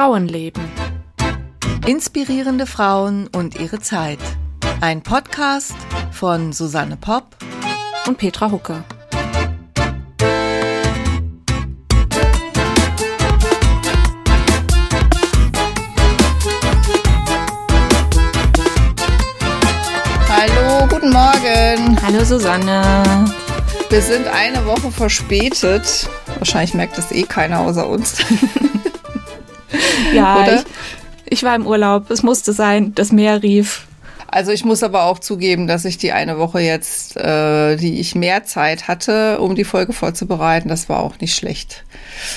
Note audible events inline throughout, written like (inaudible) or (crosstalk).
Frauenleben. Inspirierende Frauen und ihre Zeit. Ein Podcast von Susanne Popp und Petra Hucke. Hallo, guten Morgen. Hallo Susanne. Wir sind eine Woche verspätet. Wahrscheinlich merkt das eh keiner außer uns. (laughs) (laughs) Ja, ich, ich war im Urlaub. Es musste sein. Das Meer rief. Also ich muss aber auch zugeben, dass ich die eine Woche jetzt, äh, die ich mehr Zeit hatte, um die Folge vorzubereiten, das war auch nicht schlecht.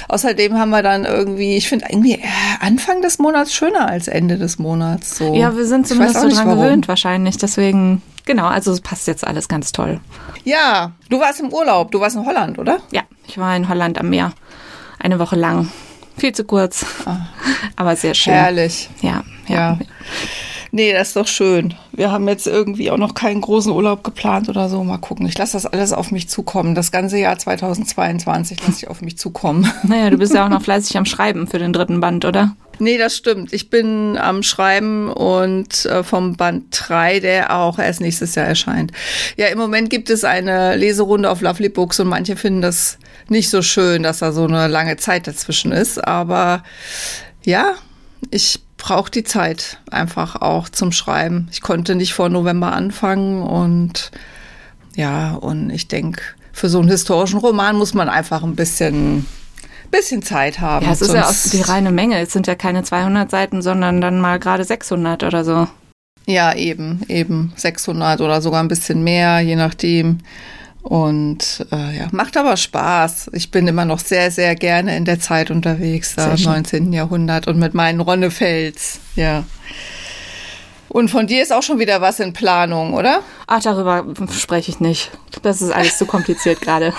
Außerdem haben wir dann irgendwie, ich finde irgendwie äh, Anfang des Monats schöner als Ende des Monats. So. Ja, wir sind zumindest so dran warum. gewöhnt wahrscheinlich. Deswegen, genau, also es passt jetzt alles ganz toll. Ja, du warst im Urlaub, du warst in Holland, oder? Ja, ich war in Holland am Meer. Eine Woche lang. Viel zu kurz, ah. aber sehr schön. Herrlich. Ja, ja. ja. Nee, das ist doch schön. Wir haben jetzt irgendwie auch noch keinen großen Urlaub geplant oder so. Mal gucken. Ich lasse das alles auf mich zukommen. Das ganze Jahr 2022 lasse ich auf mich zukommen. Naja, du bist ja auch noch (laughs) fleißig am Schreiben für den dritten Band, oder? Nee, das stimmt. Ich bin am Schreiben und äh, vom Band 3, der auch erst nächstes Jahr erscheint. Ja, im Moment gibt es eine Leserunde auf Lovely Books und manche finden das nicht so schön, dass da so eine lange Zeit dazwischen ist. Aber ja, ich brauche die Zeit einfach auch zum Schreiben. Ich konnte nicht vor November anfangen und ja, und ich denke, für so einen historischen Roman muss man einfach ein bisschen bisschen Zeit haben. Ja, es ist ja auch die reine Menge. Es sind ja keine 200 Seiten, sondern dann mal gerade 600 oder so. Ja, eben, eben 600 oder sogar ein bisschen mehr, je nachdem. Und äh, ja, macht aber Spaß. Ich bin immer noch sehr, sehr gerne in der Zeit unterwegs, da im 19. Jahrhundert und mit meinen Ronnefels. Ja. Und von dir ist auch schon wieder was in Planung, oder? Ach, darüber spreche ich nicht. Das ist alles zu kompliziert (laughs) gerade.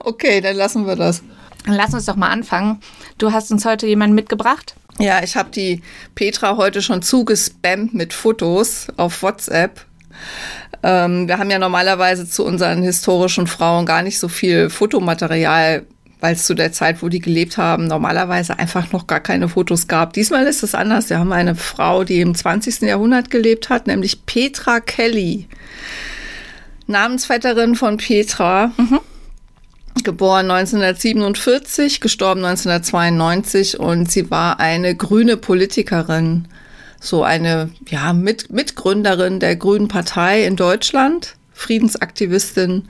okay, dann lassen wir das. Lass uns doch mal anfangen. Du hast uns heute jemanden mitgebracht? Ja, ich habe die Petra heute schon zugespammt mit Fotos auf WhatsApp. Ähm, wir haben ja normalerweise zu unseren historischen Frauen gar nicht so viel Fotomaterial, weil es zu der Zeit, wo die gelebt haben, normalerweise einfach noch gar keine Fotos gab. Diesmal ist es anders. Wir haben eine Frau, die im 20. Jahrhundert gelebt hat, nämlich Petra Kelly. Namensvetterin von Petra. Mhm geboren 1947, gestorben 1992 und sie war eine grüne Politikerin so eine ja, Mit Mitgründerin der Grünen Partei in Deutschland, Friedensaktivistin,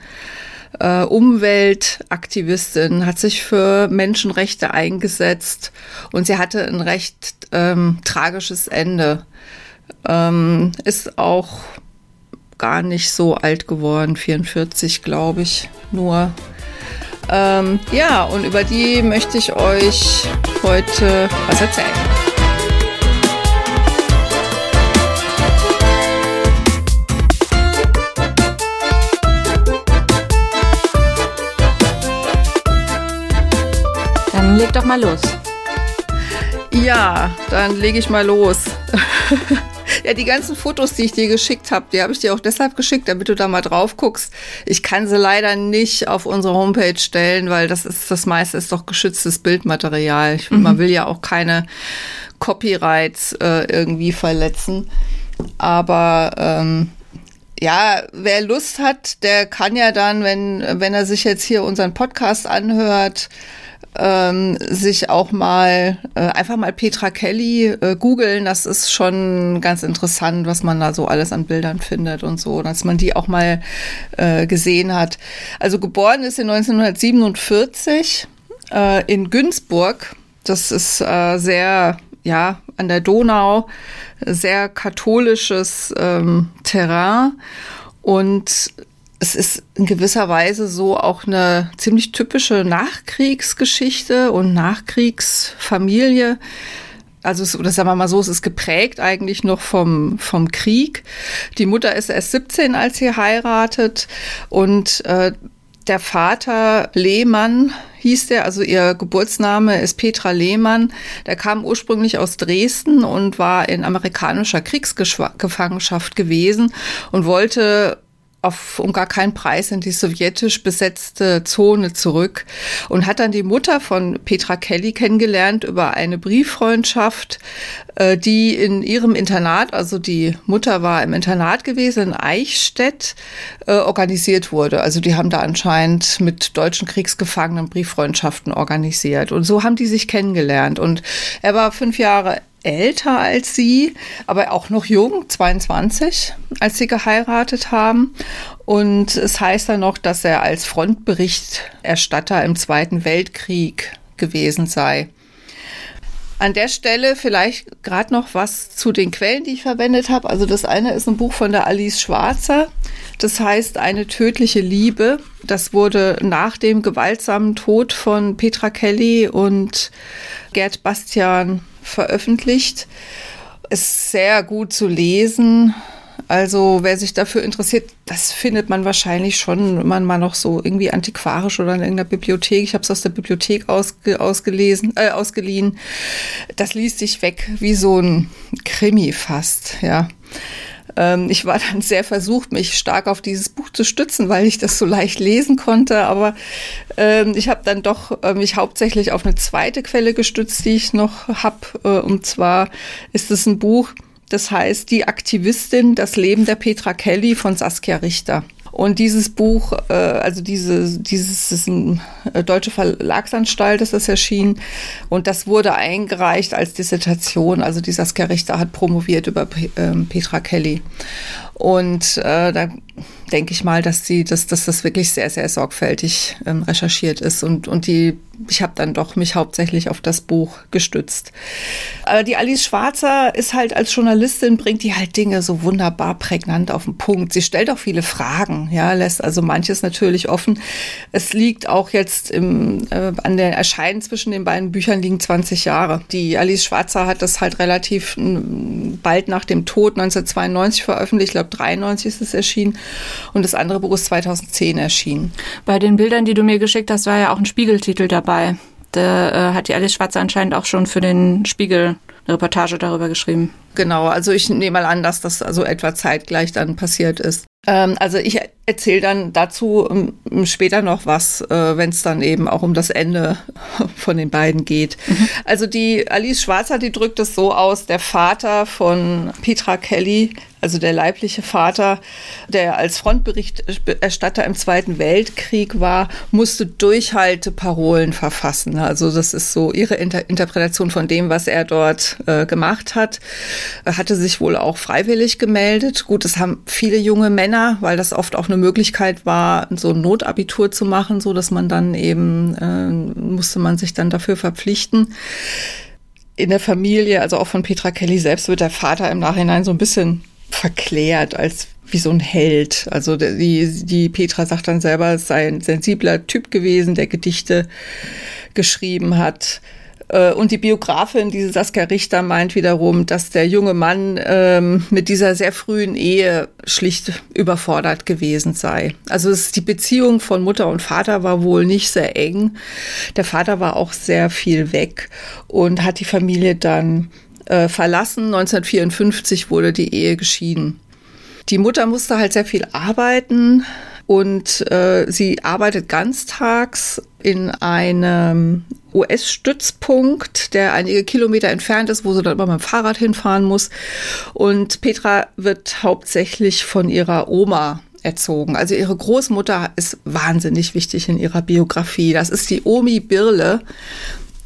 äh, Umweltaktivistin, hat sich für Menschenrechte eingesetzt und sie hatte ein recht ähm, tragisches Ende. Ähm, ist auch gar nicht so alt geworden, 44 glaube ich nur. Ähm, ja, und über die möchte ich euch heute was erzählen. Dann leg doch mal los. Ja, dann lege ich mal los. (laughs) ja, die ganzen Fotos, die ich dir geschickt habe, die habe ich dir auch deshalb geschickt, damit du da mal drauf guckst. Ich kann sie leider nicht auf unsere Homepage stellen, weil das ist das meiste ist doch geschütztes Bildmaterial. Ich, mhm. Man will ja auch keine Copyrights äh, irgendwie verletzen. Aber ähm, ja, wer Lust hat, der kann ja dann, wenn, wenn er sich jetzt hier unseren Podcast anhört, ähm, sich auch mal äh, einfach mal Petra Kelly äh, googeln. Das ist schon ganz interessant, was man da so alles an Bildern findet und so, dass man die auch mal äh, gesehen hat. Also geboren ist sie 1947 äh, in Günzburg. Das ist äh, sehr, ja, an der Donau, sehr katholisches ähm, Terrain. Und es ist in gewisser Weise so auch eine ziemlich typische Nachkriegsgeschichte und Nachkriegsfamilie. Also, oder sagen wir mal so, es ist geprägt eigentlich noch vom, vom Krieg. Die Mutter ist erst 17, als sie heiratet und äh, der Vater Lehmann hieß der, also ihr Geburtsname ist Petra Lehmann. Der kam ursprünglich aus Dresden und war in amerikanischer Kriegsgefangenschaft gewesen und wollte auf um gar keinen Preis in die sowjetisch besetzte Zone zurück und hat dann die Mutter von Petra Kelly kennengelernt über eine Brieffreundschaft, äh, die in ihrem Internat, also die Mutter war im Internat gewesen in Eichstätt, äh, organisiert wurde. Also die haben da anscheinend mit deutschen Kriegsgefangenen Brieffreundschaften organisiert. Und so haben die sich kennengelernt. Und er war fünf Jahre älter als sie, aber auch noch jung, 22, als sie geheiratet haben. Und es heißt dann noch, dass er als Frontberichterstatter im Zweiten Weltkrieg gewesen sei. An der Stelle vielleicht gerade noch was zu den Quellen, die ich verwendet habe. Also das eine ist ein Buch von der Alice Schwarzer. Das heißt Eine tödliche Liebe. Das wurde nach dem gewaltsamen Tod von Petra Kelly und Gerd Bastian veröffentlicht. Ist sehr gut zu lesen. Also wer sich dafür interessiert, das findet man wahrscheinlich schon immer mal noch so irgendwie antiquarisch oder in irgendeiner Bibliothek. Ich habe es aus der Bibliothek ausge, ausgelesen, äh, ausgeliehen. Das liest sich weg wie so ein Krimi fast, ja. Ähm, ich war dann sehr versucht, mich stark auf dieses Buch zu stützen, weil ich das so leicht lesen konnte. Aber ähm, ich habe dann doch äh, mich hauptsächlich auf eine zweite Quelle gestützt, die ich noch habe. Äh, und zwar ist es ein Buch, das heißt Die Aktivistin, das Leben der Petra Kelly von Saskia Richter. Und dieses Buch, äh, also diese, dieses ist ein äh, deutsche Verlagsanstalt, ist das erschienen. Und das wurde eingereicht als Dissertation. Also die Saskia Richter hat promoviert über ähm, Petra Kelly. Und äh, da denke ich mal, dass sie, dass, dass das wirklich sehr, sehr sorgfältig ähm, recherchiert ist und, und die, ich habe dann doch mich hauptsächlich auf das Buch gestützt. Aber die Alice Schwarzer ist halt als Journalistin, bringt die halt Dinge so wunderbar prägnant auf den Punkt. Sie stellt auch viele Fragen, ja, lässt also manches natürlich offen. Es liegt auch jetzt im, äh, an der Erscheinen zwischen den beiden Büchern liegen 20 Jahre. Die Alice Schwarzer hat das halt relativ bald nach dem Tod 1992 veröffentlicht, ich glaube 93 ist es erschienen und das andere Buch ist 2010 erschienen. Bei den Bildern, die du mir geschickt hast, war ja auch ein Spiegeltitel dabei. Da äh, hat die Alice Schwarze anscheinend auch schon für den Spiegel eine Reportage darüber geschrieben. Genau, also ich nehme mal an, dass das also etwa zeitgleich dann passiert ist. Ähm, also ich erzähle dann dazu um, später noch was, äh, wenn es dann eben auch um das Ende (laughs) von den beiden geht. Mhm. Also die Alice Schwarzer, die drückt es so aus, der Vater von Petra Kelly, also der leibliche Vater, der als Frontberichterstatter im Zweiten Weltkrieg war, musste Durchhalteparolen verfassen. Also das ist so ihre Inter Interpretation von dem, was er dort äh, gemacht hat. Er hatte sich wohl auch freiwillig gemeldet. Gut, es haben viele junge Männer, weil das oft auch eine Möglichkeit war, so ein Notabitur zu machen, so dass man dann eben äh, musste man sich dann dafür verpflichten in der Familie, also auch von Petra Kelly selbst, wird der Vater im Nachhinein so ein bisschen verklärt als wie so ein Held. Also die, die Petra sagt dann selber, es sei ein sensibler Typ gewesen, der Gedichte geschrieben hat. Äh, und die Biografin, diese Saskia Richter, meint wiederum, dass der junge Mann ähm, mit dieser sehr frühen Ehe schlicht überfordert gewesen sei. Also es, die Beziehung von Mutter und Vater war wohl nicht sehr eng. Der Vater war auch sehr viel weg und hat die Familie dann äh, verlassen. 1954 wurde die Ehe geschieden. Die Mutter musste halt sehr viel arbeiten und äh, sie arbeitet ganztags in einem US-Stützpunkt, der einige Kilometer entfernt ist, wo sie dann immer mit dem Fahrrad hinfahren muss. Und Petra wird hauptsächlich von ihrer Oma erzogen. Also ihre Großmutter ist wahnsinnig wichtig in ihrer Biografie. Das ist die Omi Birle.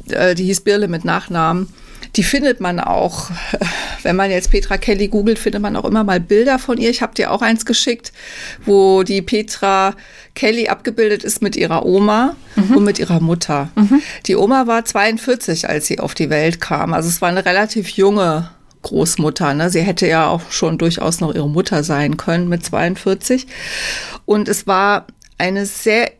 Äh, die hieß Birle mit Nachnamen. Die findet man auch, (laughs) wenn man jetzt Petra Kelly googelt, findet man auch immer mal Bilder von ihr. Ich habe dir auch eins geschickt, wo die Petra Kelly abgebildet ist mit ihrer Oma mhm. und mit ihrer Mutter. Mhm. Die Oma war 42, als sie auf die Welt kam. Also es war eine relativ junge Großmutter. Ne? Sie hätte ja auch schon durchaus noch ihre Mutter sein können mit 42. Und es war eine sehr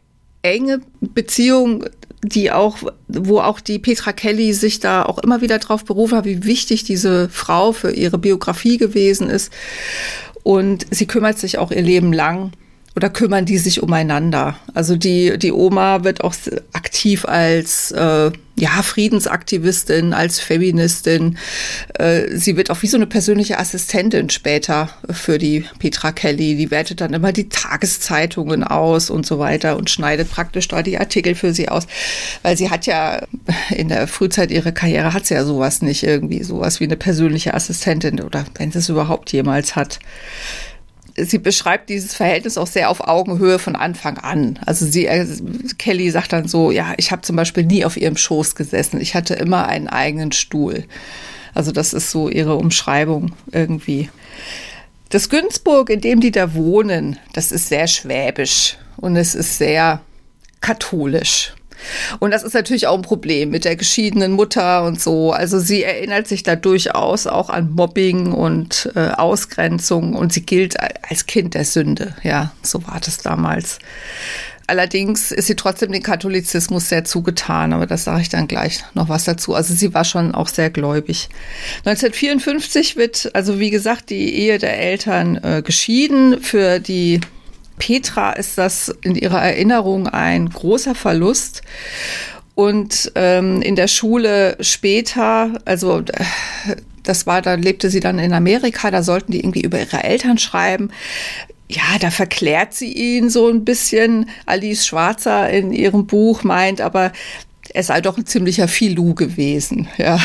enge Beziehung die auch, wo auch die Petra Kelly sich da auch immer wieder drauf berufen hat, wie wichtig diese Frau für ihre Biografie gewesen ist. Und sie kümmert sich auch ihr Leben lang oder kümmern die sich umeinander? Also die, die Oma wird auch aktiv als äh, ja, Friedensaktivistin, als Feministin. Äh, sie wird auch wie so eine persönliche Assistentin später für die Petra Kelly. Die wertet dann immer die Tageszeitungen aus und so weiter und schneidet praktisch da die Artikel für sie aus. Weil sie hat ja in der Frühzeit ihrer Karriere hat sie ja sowas nicht irgendwie, sowas wie eine persönliche Assistentin oder wenn sie es überhaupt jemals hat sie beschreibt dieses Verhältnis auch sehr auf Augenhöhe von Anfang an. Also sie, äh, Kelly sagt dann so, ja, ich habe zum Beispiel nie auf ihrem Schoß gesessen. Ich hatte immer einen eigenen Stuhl. Also das ist so ihre Umschreibung irgendwie. Das Günzburg, in dem die da wohnen, das ist sehr schwäbisch und es ist sehr katholisch. Und das ist natürlich auch ein Problem mit der geschiedenen Mutter und so. Also sie erinnert sich da durchaus auch an Mobbing und äh, Ausgrenzung und sie gilt als Kind der Sünde. Ja, so war das damals. Allerdings ist sie trotzdem dem Katholizismus sehr zugetan, aber das sage ich dann gleich noch was dazu. Also sie war schon auch sehr gläubig. 1954 wird, also wie gesagt, die Ehe der Eltern äh, geschieden. Für die Petra ist das in ihrer Erinnerung ein großer Verlust. Und ähm, in der Schule später, also das war, da lebte sie dann in Amerika, da sollten die irgendwie über ihre Eltern schreiben. Ja, da verklärt sie ihn so ein bisschen. Alice Schwarzer in ihrem Buch meint, aber er sei doch ein ziemlicher Filou gewesen. Ja,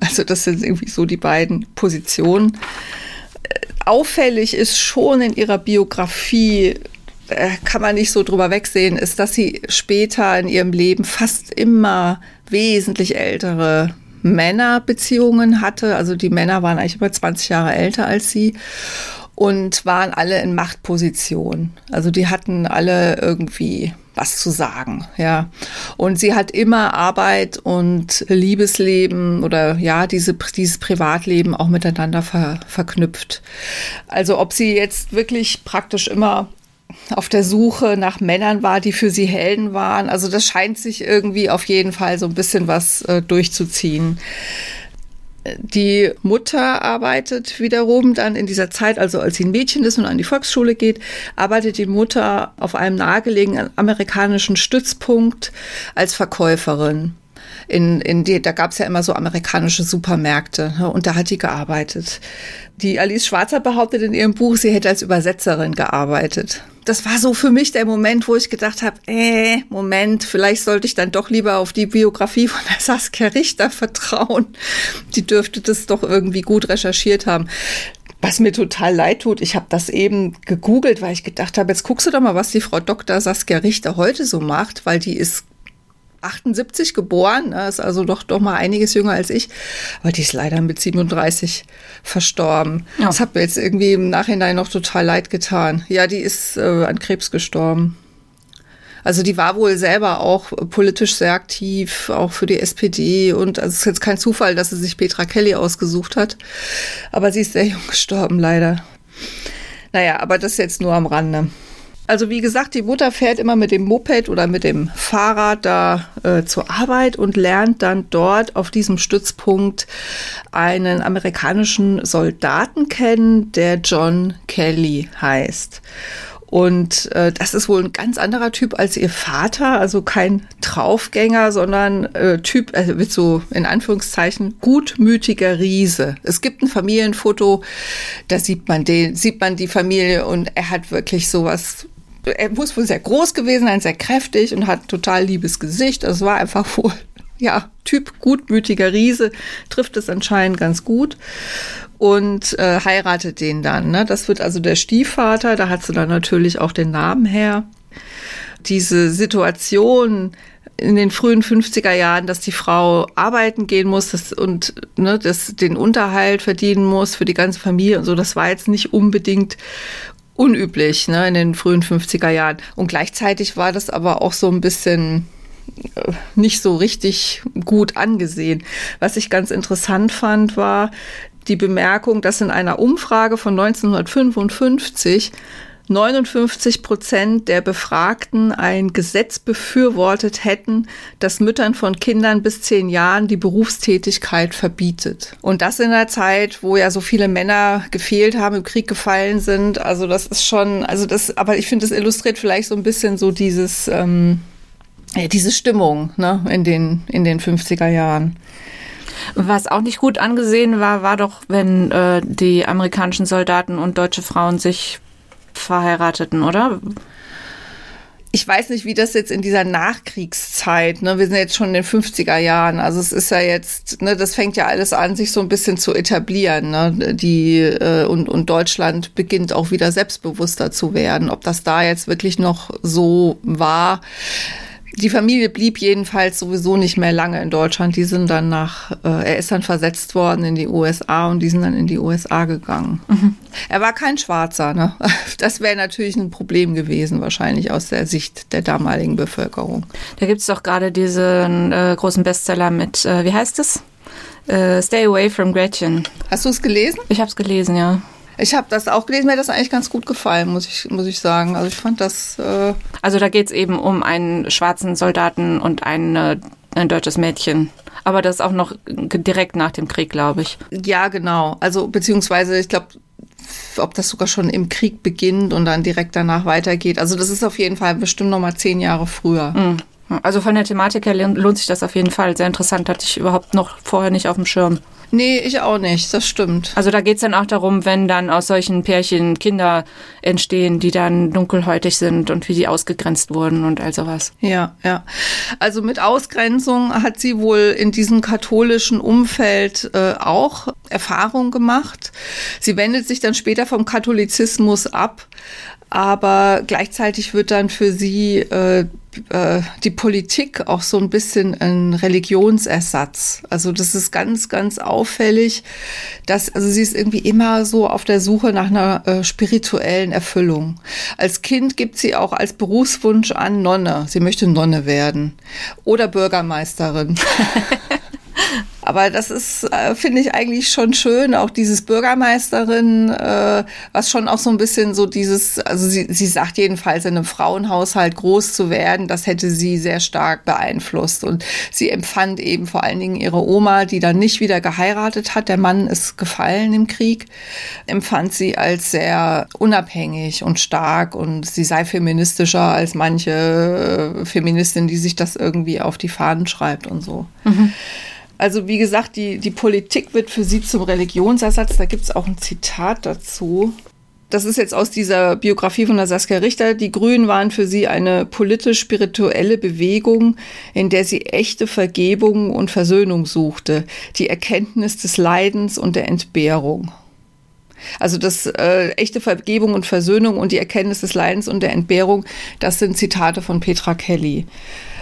also das sind irgendwie so die beiden Positionen. Auffällig ist schon in ihrer Biografie äh, kann man nicht so drüber wegsehen, ist, dass sie später in ihrem Leben fast immer wesentlich ältere Männerbeziehungen hatte. Also die Männer waren eigentlich über 20 Jahre älter als sie und waren alle in Machtposition. Also die hatten alle irgendwie was zu sagen, ja. Und sie hat immer Arbeit und Liebesleben oder ja, diese, dieses Privatleben auch miteinander ver, verknüpft. Also ob sie jetzt wirklich praktisch immer auf der Suche nach Männern war, die für sie Helden waren. Also das scheint sich irgendwie auf jeden Fall so ein bisschen was äh, durchzuziehen. Die Mutter arbeitet wiederum dann in dieser Zeit, also als sie ein Mädchen ist und an die Volksschule geht, arbeitet die Mutter auf einem nahegelegenen amerikanischen Stützpunkt als Verkäuferin in, in die, da gab es ja immer so amerikanische Supermärkte ne, und da hat die gearbeitet. Die Alice Schwarzer behauptet in ihrem Buch, sie hätte als Übersetzerin gearbeitet. Das war so für mich der Moment, wo ich gedacht habe, äh, Moment, vielleicht sollte ich dann doch lieber auf die Biografie von der (laughs) Saskia Richter vertrauen. Die dürfte das doch irgendwie gut recherchiert haben. Was mir total leid tut, ich habe das eben gegoogelt, weil ich gedacht habe, jetzt guckst du doch mal, was die Frau Dr. Saskia Richter heute so macht, weil die ist 78 geboren, ne, ist also doch, doch mal einiges jünger als ich, aber die ist leider mit 37 verstorben. Ja. Das hat mir jetzt irgendwie im Nachhinein noch total leid getan. Ja, die ist äh, an Krebs gestorben. Also die war wohl selber auch politisch sehr aktiv, auch für die SPD. Und also es ist jetzt kein Zufall, dass sie sich Petra Kelly ausgesucht hat. Aber sie ist sehr jung gestorben, leider. Naja, aber das jetzt nur am Rande. Also wie gesagt, die Mutter fährt immer mit dem Moped oder mit dem Fahrrad da äh, zur Arbeit und lernt dann dort auf diesem Stützpunkt einen amerikanischen Soldaten kennen, der John Kelly heißt. Und äh, das ist wohl ein ganz anderer Typ als ihr Vater, also kein Draufgänger, sondern äh, Typ, also mit so in Anführungszeichen gutmütiger Riese. Es gibt ein Familienfoto, da sieht man den, sieht man die Familie und er hat wirklich sowas er muss wohl sehr groß gewesen sein, sehr kräftig und hat total liebes Gesicht. Also es war einfach (laughs) wohl, ja, Typ gutmütiger Riese, trifft es anscheinend ganz gut und äh, heiratet den dann. Ne? Das wird also der Stiefvater, da hat sie dann natürlich auch den Namen her. Diese Situation in den frühen 50er Jahren, dass die Frau arbeiten gehen muss das, und ne, das, den Unterhalt verdienen muss für die ganze Familie und so, das war jetzt nicht unbedingt unüblich ne, in den frühen 50er Jahren. Und gleichzeitig war das aber auch so ein bisschen äh, nicht so richtig gut angesehen. Was ich ganz interessant fand, war die Bemerkung, dass in einer Umfrage von 1955 59 Prozent der Befragten ein Gesetz befürwortet hätten, das Müttern von Kindern bis zehn Jahren die Berufstätigkeit verbietet. Und das in der Zeit, wo ja so viele Männer gefehlt haben, im Krieg gefallen sind. Also das ist schon, also das, aber ich finde, das illustriert vielleicht so ein bisschen so dieses, ähm, diese Stimmung ne, in, den, in den 50er Jahren. Was auch nicht gut angesehen war, war doch, wenn äh, die amerikanischen Soldaten und deutsche Frauen sich verheirateten, oder? ich weiß nicht, wie das jetzt in dieser Nachkriegszeit, ne, wir sind jetzt schon in den 50er Jahren, also es ist ja jetzt, ne, das fängt ja alles an, sich so ein bisschen zu etablieren, ne, die, äh, und, und Deutschland beginnt auch wieder selbstbewusster zu werden. Ob das da jetzt wirklich noch so war, die Familie blieb jedenfalls sowieso nicht mehr lange in Deutschland. Die sind dann nach, äh, er ist dann versetzt worden in die USA und die sind dann in die USA gegangen. Mhm. Er war kein Schwarzer, ne? (laughs) Das wäre natürlich ein Problem gewesen, wahrscheinlich aus der Sicht der damaligen Bevölkerung. Da gibt es doch gerade diesen äh, großen Bestseller mit, äh, wie heißt es? Äh, Stay Away from Gretchen. Hast du es gelesen? Ich habe es gelesen, ja. Ich habe das auch gelesen, mir hat das eigentlich ganz gut gefallen, muss ich, muss ich sagen. Also ich fand das. Äh also da geht es eben um einen schwarzen Soldaten und ein, ein deutsches Mädchen. Aber das auch noch direkt nach dem Krieg, glaube ich. Ja, genau. Also beziehungsweise, ich glaube, ob das sogar schon im Krieg beginnt und dann direkt danach weitergeht. Also das ist auf jeden Fall bestimmt noch mal zehn Jahre früher. Mhm. Also von der Thematik her lohnt sich das auf jeden Fall. Sehr interessant, hatte ich überhaupt noch vorher nicht auf dem Schirm. Nee, ich auch nicht, das stimmt. Also da geht's dann auch darum, wenn dann aus solchen Pärchen Kinder entstehen, die dann dunkelhäutig sind und wie die ausgegrenzt wurden und all sowas. Ja, ja. Also mit Ausgrenzung hat sie wohl in diesem katholischen Umfeld äh, auch Erfahrung gemacht. Sie wendet sich dann später vom Katholizismus ab, aber gleichzeitig wird dann für sie äh, äh, die Politik auch so ein bisschen ein Religionsersatz. Also das ist ganz, ganz auffällig, dass also sie ist irgendwie immer so auf der Suche nach einer äh, spirituellen Erfüllung. Als Kind gibt sie auch als Berufswunsch an Nonne. Sie möchte Nonne werden oder Bürgermeisterin. (laughs) Aber das ist, äh, finde ich eigentlich schon schön, auch dieses Bürgermeisterin, äh, was schon auch so ein bisschen so dieses, also sie, sie sagt jedenfalls, in einem Frauenhaushalt groß zu werden, das hätte sie sehr stark beeinflusst. Und sie empfand eben vor allen Dingen ihre Oma, die dann nicht wieder geheiratet hat, der Mann ist gefallen im Krieg, empfand sie als sehr unabhängig und stark und sie sei feministischer als manche äh, Feministin, die sich das irgendwie auf die Fahnen schreibt und so. Mhm. Also wie gesagt, die, die Politik wird für sie zum Religionsersatz. Da gibt es auch ein Zitat dazu. Das ist jetzt aus dieser Biografie von der Saskia Richter. Die Grünen waren für sie eine politisch-spirituelle Bewegung, in der sie echte Vergebung und Versöhnung suchte, die Erkenntnis des Leidens und der Entbehrung. Also das äh, echte Vergebung und Versöhnung und die Erkenntnis des Leidens und der Entbehrung, das sind Zitate von Petra Kelly.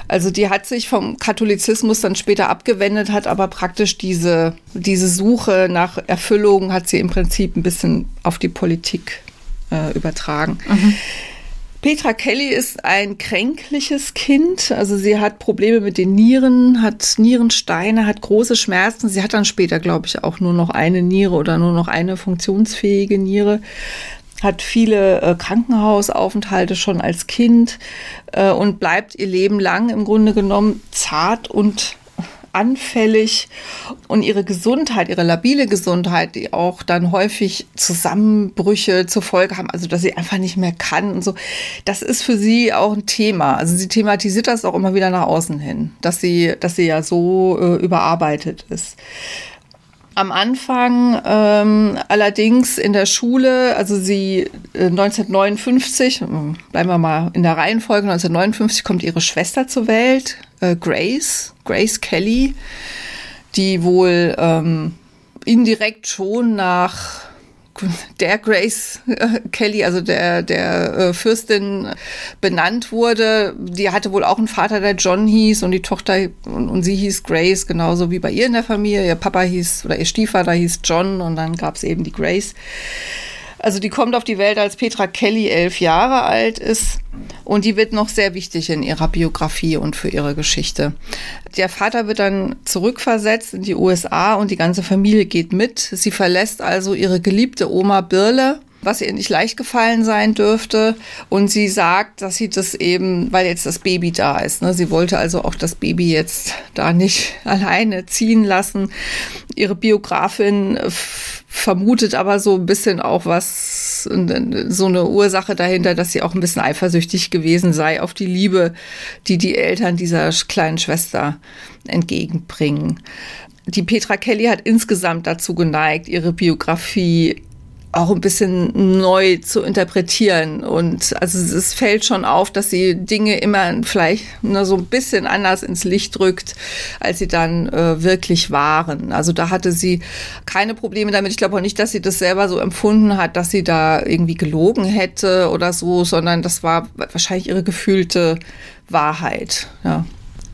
Also die hat sich vom Katholizismus dann später abgewendet, hat aber praktisch diese, diese Suche nach Erfüllung hat sie im Prinzip ein bisschen auf die Politik äh, übertragen. Mhm. Petra Kelly ist ein kränkliches Kind. Also sie hat Probleme mit den Nieren, hat Nierensteine, hat große Schmerzen. Sie hat dann später, glaube ich, auch nur noch eine Niere oder nur noch eine funktionsfähige Niere hat viele äh, Krankenhausaufenthalte schon als Kind äh, und bleibt ihr Leben lang im Grunde genommen zart und anfällig und ihre Gesundheit, ihre labile Gesundheit, die auch dann häufig Zusammenbrüche zur Folge haben, also dass sie einfach nicht mehr kann und so, das ist für sie auch ein Thema. Also sie thematisiert das auch immer wieder nach außen hin, dass sie, dass sie ja so äh, überarbeitet ist am Anfang ähm, allerdings in der Schule, also sie äh, 1959, bleiben wir mal in der Reihenfolge, 1959 kommt ihre Schwester zur Welt, äh, Grace, Grace Kelly, die wohl ähm, indirekt schon nach der Grace äh, Kelly, also der, der äh, Fürstin, benannt wurde. Die hatte wohl auch einen Vater, der John hieß und die Tochter und, und sie hieß Grace, genauso wie bei ihr in der Familie. Ihr Papa hieß oder ihr Stiefvater hieß John und dann gab es eben die Grace. Also die kommt auf die Welt, als Petra Kelly elf Jahre alt ist und die wird noch sehr wichtig in ihrer Biografie und für ihre Geschichte. Der Vater wird dann zurückversetzt in die USA und die ganze Familie geht mit. Sie verlässt also ihre geliebte Oma Birle was ihr nicht leicht gefallen sein dürfte. Und sie sagt, dass sie das eben, weil jetzt das Baby da ist. Ne? Sie wollte also auch das Baby jetzt da nicht (laughs) alleine ziehen lassen. Ihre Biografin vermutet aber so ein bisschen auch was, so eine Ursache dahinter, dass sie auch ein bisschen eifersüchtig gewesen sei auf die Liebe, die die Eltern dieser kleinen Schwester entgegenbringen. Die Petra Kelly hat insgesamt dazu geneigt, ihre Biografie auch ein bisschen neu zu interpretieren. Und also es fällt schon auf, dass sie Dinge immer vielleicht nur so ein bisschen anders ins Licht drückt, als sie dann äh, wirklich waren. Also da hatte sie keine Probleme damit. Ich glaube auch nicht, dass sie das selber so empfunden hat, dass sie da irgendwie gelogen hätte oder so, sondern das war wahrscheinlich ihre gefühlte Wahrheit. Ja.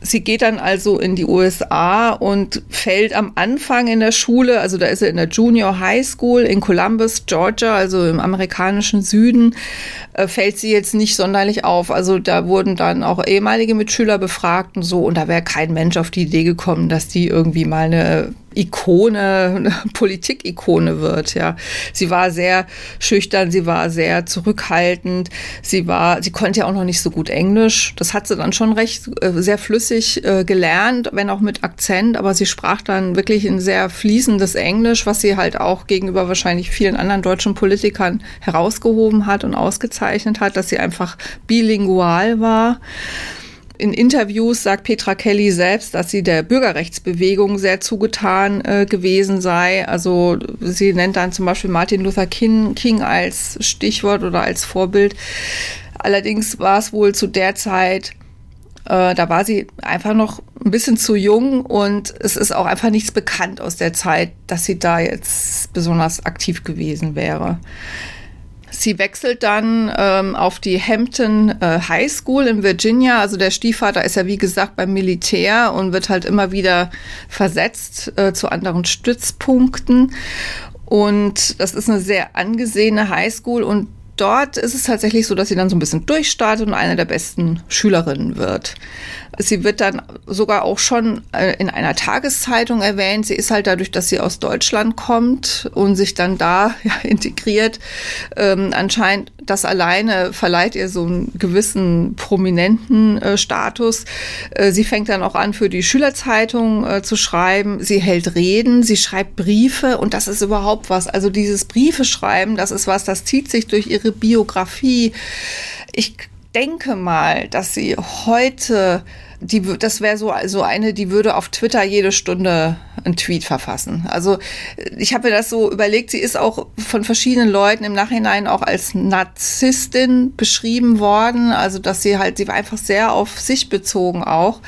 Sie geht dann also in die USA und fällt am Anfang in der Schule, also da ist sie in der Junior High School in Columbus, Georgia, also im amerikanischen Süden, äh, fällt sie jetzt nicht sonderlich auf. Also da wurden dann auch ehemalige Mitschüler befragt und so und da wäre kein Mensch auf die Idee gekommen, dass die irgendwie mal eine Ikone, Politikikone wird, ja. Sie war sehr schüchtern, sie war sehr zurückhaltend, sie war, sie konnte ja auch noch nicht so gut Englisch. Das hat sie dann schon recht äh, sehr flüssig äh, gelernt, wenn auch mit Akzent, aber sie sprach dann wirklich ein sehr fließendes Englisch, was sie halt auch gegenüber wahrscheinlich vielen anderen deutschen Politikern herausgehoben hat und ausgezeichnet hat, dass sie einfach bilingual war. In Interviews sagt Petra Kelly selbst, dass sie der Bürgerrechtsbewegung sehr zugetan äh, gewesen sei. Also sie nennt dann zum Beispiel Martin Luther King, King als Stichwort oder als Vorbild. Allerdings war es wohl zu der Zeit, äh, da war sie einfach noch ein bisschen zu jung und es ist auch einfach nichts bekannt aus der Zeit, dass sie da jetzt besonders aktiv gewesen wäre. Sie wechselt dann ähm, auf die Hampton äh, High School in Virginia. Also der Stiefvater ist ja wie gesagt beim Militär und wird halt immer wieder versetzt äh, zu anderen Stützpunkten. Und das ist eine sehr angesehene High School und dort ist es tatsächlich so, dass sie dann so ein bisschen durchstartet und eine der besten Schülerinnen wird. Sie wird dann sogar auch schon äh, in einer Tageszeitung erwähnt. Sie ist halt dadurch, dass sie aus Deutschland kommt und sich dann da (laughs) ja, integriert, ähm, anscheinend das alleine verleiht ihr so einen gewissen prominenten äh, Status. Äh, sie fängt dann auch an, für die Schülerzeitung äh, zu schreiben. Sie hält Reden, sie schreibt Briefe und das ist überhaupt was. Also dieses Briefe schreiben, das ist was, das zieht sich durch ihre Biografie. Ich denke mal, dass sie heute die, das wäre so also eine, die würde auf Twitter jede Stunde einen Tweet verfassen. Also ich habe mir das so überlegt, sie ist auch von verschiedenen Leuten im Nachhinein auch als Narzisstin beschrieben worden. Also dass sie halt, sie war einfach sehr auf sich bezogen auch.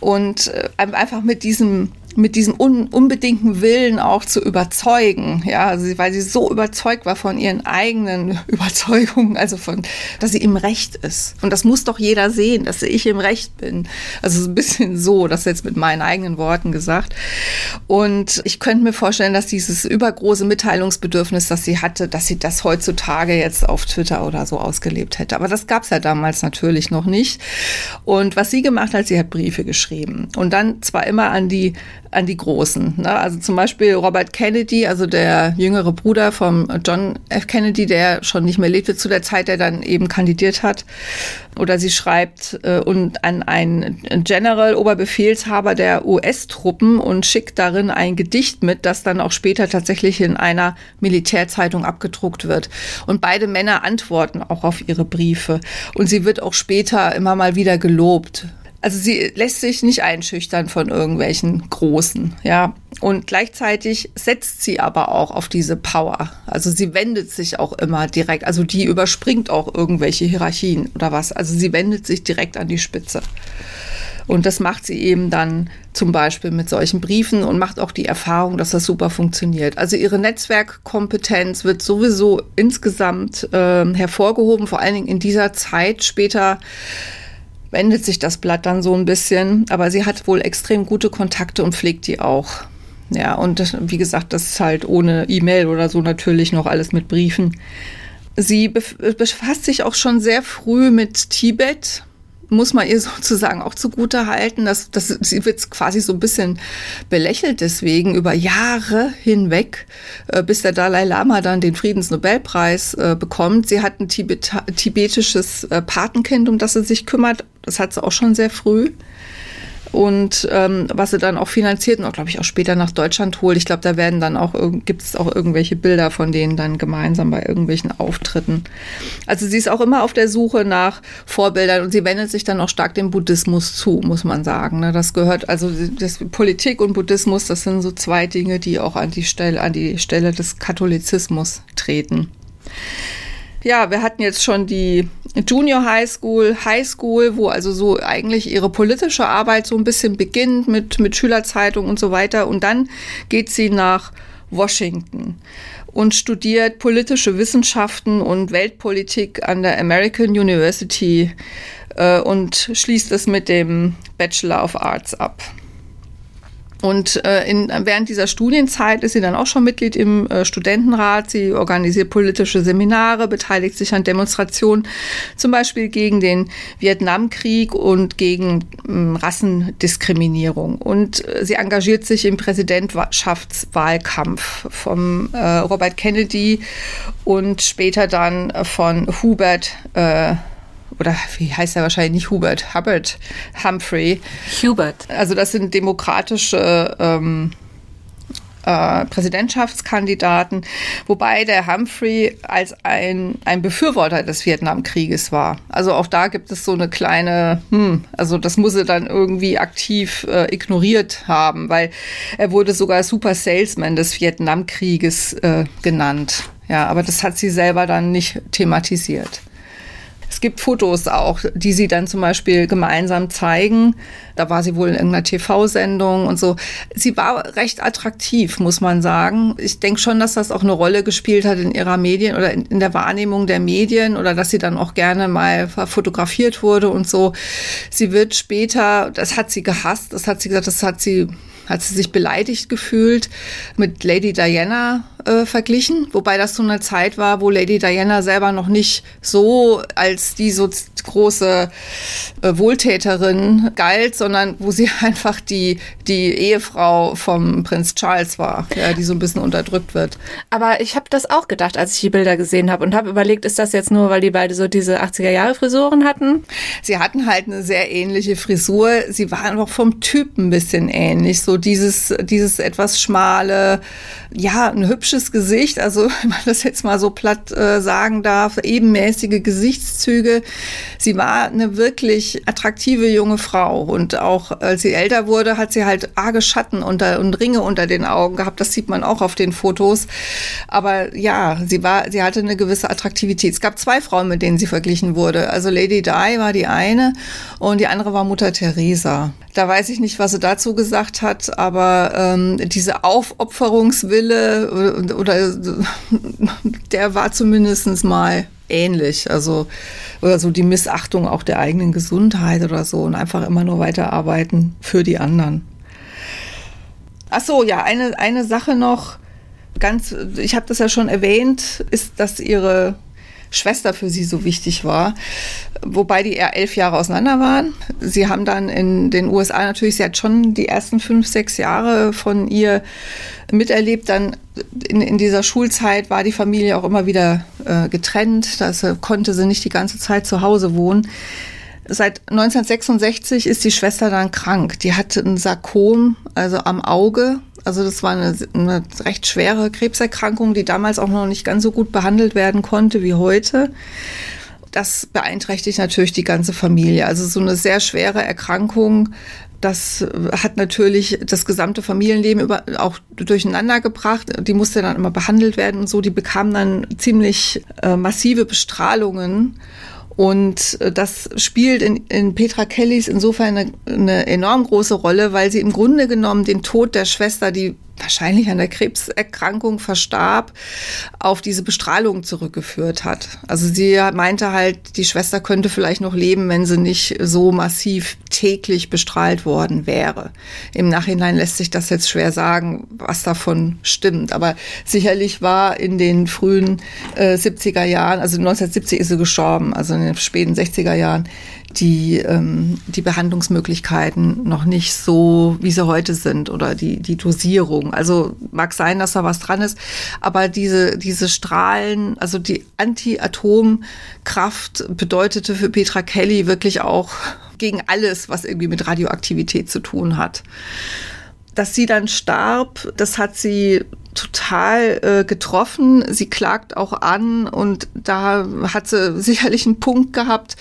Und äh, einfach mit diesem mit diesem un unbedingten Willen auch zu überzeugen, ja, also weil sie so überzeugt war von ihren eigenen (laughs) Überzeugungen, also von, dass sie im Recht ist. Und das muss doch jeder sehen, dass ich im Recht bin. Also so ein bisschen so, das jetzt mit meinen eigenen Worten gesagt. Und ich könnte mir vorstellen, dass dieses übergroße Mitteilungsbedürfnis, das sie hatte, dass sie das heutzutage jetzt auf Twitter oder so ausgelebt hätte. Aber das gab es ja damals natürlich noch nicht. Und was sie gemacht hat, sie hat Briefe geschrieben. Und dann zwar immer an die an die Großen. Ne? Also zum Beispiel Robert Kennedy, also der jüngere Bruder von John F. Kennedy, der schon nicht mehr lebte zu der Zeit, der dann eben kandidiert hat. Oder sie schreibt äh, und an einen General, Oberbefehlshaber der US-Truppen und schickt darin ein Gedicht mit, das dann auch später tatsächlich in einer Militärzeitung abgedruckt wird. Und beide Männer antworten auch auf ihre Briefe. Und sie wird auch später immer mal wieder gelobt also sie lässt sich nicht einschüchtern von irgendwelchen Großen, ja. Und gleichzeitig setzt sie aber auch auf diese Power. Also sie wendet sich auch immer direkt. Also die überspringt auch irgendwelche Hierarchien oder was. Also sie wendet sich direkt an die Spitze. Und das macht sie eben dann zum Beispiel mit solchen Briefen und macht auch die Erfahrung, dass das super funktioniert. Also ihre Netzwerkkompetenz wird sowieso insgesamt äh, hervorgehoben, vor allen Dingen in dieser Zeit später wendet sich das Blatt dann so ein bisschen. Aber sie hat wohl extrem gute Kontakte und pflegt die auch. Ja, und wie gesagt, das ist halt ohne E-Mail oder so natürlich noch alles mit Briefen. Sie befasst sich auch schon sehr früh mit Tibet muss man ihr (laughs) sozusagen auch zugute halten, dass, dass sie wird quasi so ein bisschen belächelt deswegen über Jahre hinweg, äh, bis der Dalai Lama dann den Friedensnobelpreis äh, bekommt. Sie hat ein Tibet tibetisches äh, Patenkind, um das sie sich kümmert. Das hat sie auch schon sehr früh und ähm, was sie dann auch finanziert und auch, glaube ich, auch später nach Deutschland holt. Ich glaube, da werden dann auch, gibt es auch irgendwelche Bilder von denen dann gemeinsam bei irgendwelchen Auftritten. Also sie ist auch immer auf der Suche nach Vorbildern und sie wendet sich dann auch stark dem Buddhismus zu, muss man sagen. Ne? Das gehört, also das, Politik und Buddhismus, das sind so zwei Dinge, die auch an die Stelle, an die Stelle des Katholizismus treten ja, wir hatten jetzt schon die Junior High School, High School, wo also so eigentlich ihre politische Arbeit so ein bisschen beginnt mit, mit Schülerzeitung und so weiter. Und dann geht sie nach Washington und studiert politische Wissenschaften und Weltpolitik an der American University äh, und schließt es mit dem Bachelor of Arts ab. Und äh, in, während dieser Studienzeit ist sie dann auch schon Mitglied im äh, Studentenrat. Sie organisiert politische Seminare, beteiligt sich an Demonstrationen, zum Beispiel gegen den Vietnamkrieg und gegen ähm, Rassendiskriminierung. Und äh, sie engagiert sich im Präsidentschaftswahlkampf vom äh, Robert Kennedy und später dann von Hubert äh, oder wie heißt er wahrscheinlich nicht Hubert, Hubbard Humphrey. Hubert. Also das sind demokratische ähm, äh, Präsidentschaftskandidaten, wobei der Humphrey als ein, ein Befürworter des Vietnamkrieges war. Also auch da gibt es so eine kleine, hm, also das muss er dann irgendwie aktiv äh, ignoriert haben, weil er wurde sogar Super Salesman des Vietnamkrieges äh, genannt. Ja, aber das hat sie selber dann nicht thematisiert. Es gibt Fotos auch, die sie dann zum Beispiel gemeinsam zeigen. Da war sie wohl in irgendeiner TV-Sendung und so. Sie war recht attraktiv, muss man sagen. Ich denke schon, dass das auch eine Rolle gespielt hat in ihrer Medien oder in, in der Wahrnehmung der Medien oder dass sie dann auch gerne mal fotografiert wurde und so. Sie wird später, das hat sie gehasst, das hat sie gesagt, das hat sie hat sie sich beleidigt gefühlt, mit Lady Diana äh, verglichen, wobei das so eine Zeit war, wo Lady Diana selber noch nicht so als die so große äh, Wohltäterin galt, sondern wo sie (laughs) einfach die, die Ehefrau vom Prinz Charles war, ja, die so ein bisschen unterdrückt wird. Aber ich habe das auch gedacht, als ich die Bilder gesehen habe und habe überlegt, ist das jetzt nur, weil die beide so diese 80er-Jahre-Frisuren hatten? Sie hatten halt eine sehr ähnliche Frisur. Sie waren auch vom Typ ein bisschen ähnlich. So dieses, dieses etwas schmale, ja, ein hübsches Gesicht, also (laughs) wenn man das jetzt mal so platt äh, sagen darf, ebenmäßige Gesichtszüge. Sie war eine wirklich attraktive junge Frau und auch als sie älter wurde, hat sie halt arge Schatten unter, und Ringe unter den Augen gehabt. Das sieht man auch auf den Fotos. Aber ja, sie war, sie hatte eine gewisse Attraktivität. Es gab zwei Frauen, mit denen sie verglichen wurde. Also Lady Di war die eine und die andere war Mutter Teresa. Da weiß ich nicht, was sie dazu gesagt hat, aber ähm, diese Aufopferungswille oder, oder der war zumindest mal ähnlich. Also, oder so die Missachtung auch der eigenen Gesundheit oder so und einfach immer nur weiterarbeiten für die anderen. Ach so, ja, eine, eine Sache noch, ganz, ich habe das ja schon erwähnt, ist, dass ihre Schwester für sie so wichtig war, wobei die eher elf Jahre auseinander waren. Sie haben dann in den USA natürlich, sie hat schon die ersten fünf, sechs Jahre von ihr miterlebt. Dann in, in dieser Schulzeit war die Familie auch immer wieder äh, getrennt. Da konnte sie nicht die ganze Zeit zu Hause wohnen. Seit 1966 ist die Schwester dann krank. Die hatte ein Sarkom, also am Auge. Also das war eine, eine, recht schwere Krebserkrankung, die damals auch noch nicht ganz so gut behandelt werden konnte wie heute. Das beeinträchtigt natürlich die ganze Familie. Also so eine sehr schwere Erkrankung, das hat natürlich das gesamte Familienleben über, auch durcheinander gebracht. Die musste dann immer behandelt werden und so. Die bekam dann ziemlich äh, massive Bestrahlungen. Und äh, das spielt in, in Petra Kellys insofern eine, eine enorm große Rolle, weil sie im Grunde genommen den Tod der Schwester, die wahrscheinlich an der Krebserkrankung verstarb, auf diese Bestrahlung zurückgeführt hat. Also sie meinte halt, die Schwester könnte vielleicht noch leben, wenn sie nicht so massiv täglich bestrahlt worden wäre. Im Nachhinein lässt sich das jetzt schwer sagen, was davon stimmt. Aber sicherlich war in den frühen äh, 70er Jahren, also 1970 ist sie gestorben, also in den späten 60er Jahren, die, ähm, die Behandlungsmöglichkeiten noch nicht so, wie sie heute sind oder die, die Dosierung. Also mag sein, dass da was dran ist, aber diese, diese Strahlen, also die Anti-Atom-Kraft bedeutete für Petra Kelly wirklich auch gegen alles, was irgendwie mit Radioaktivität zu tun hat. Dass sie dann starb, das hat sie total äh, getroffen. Sie klagt auch an und da hat sie (laughs) sicherlich einen Punkt gehabt,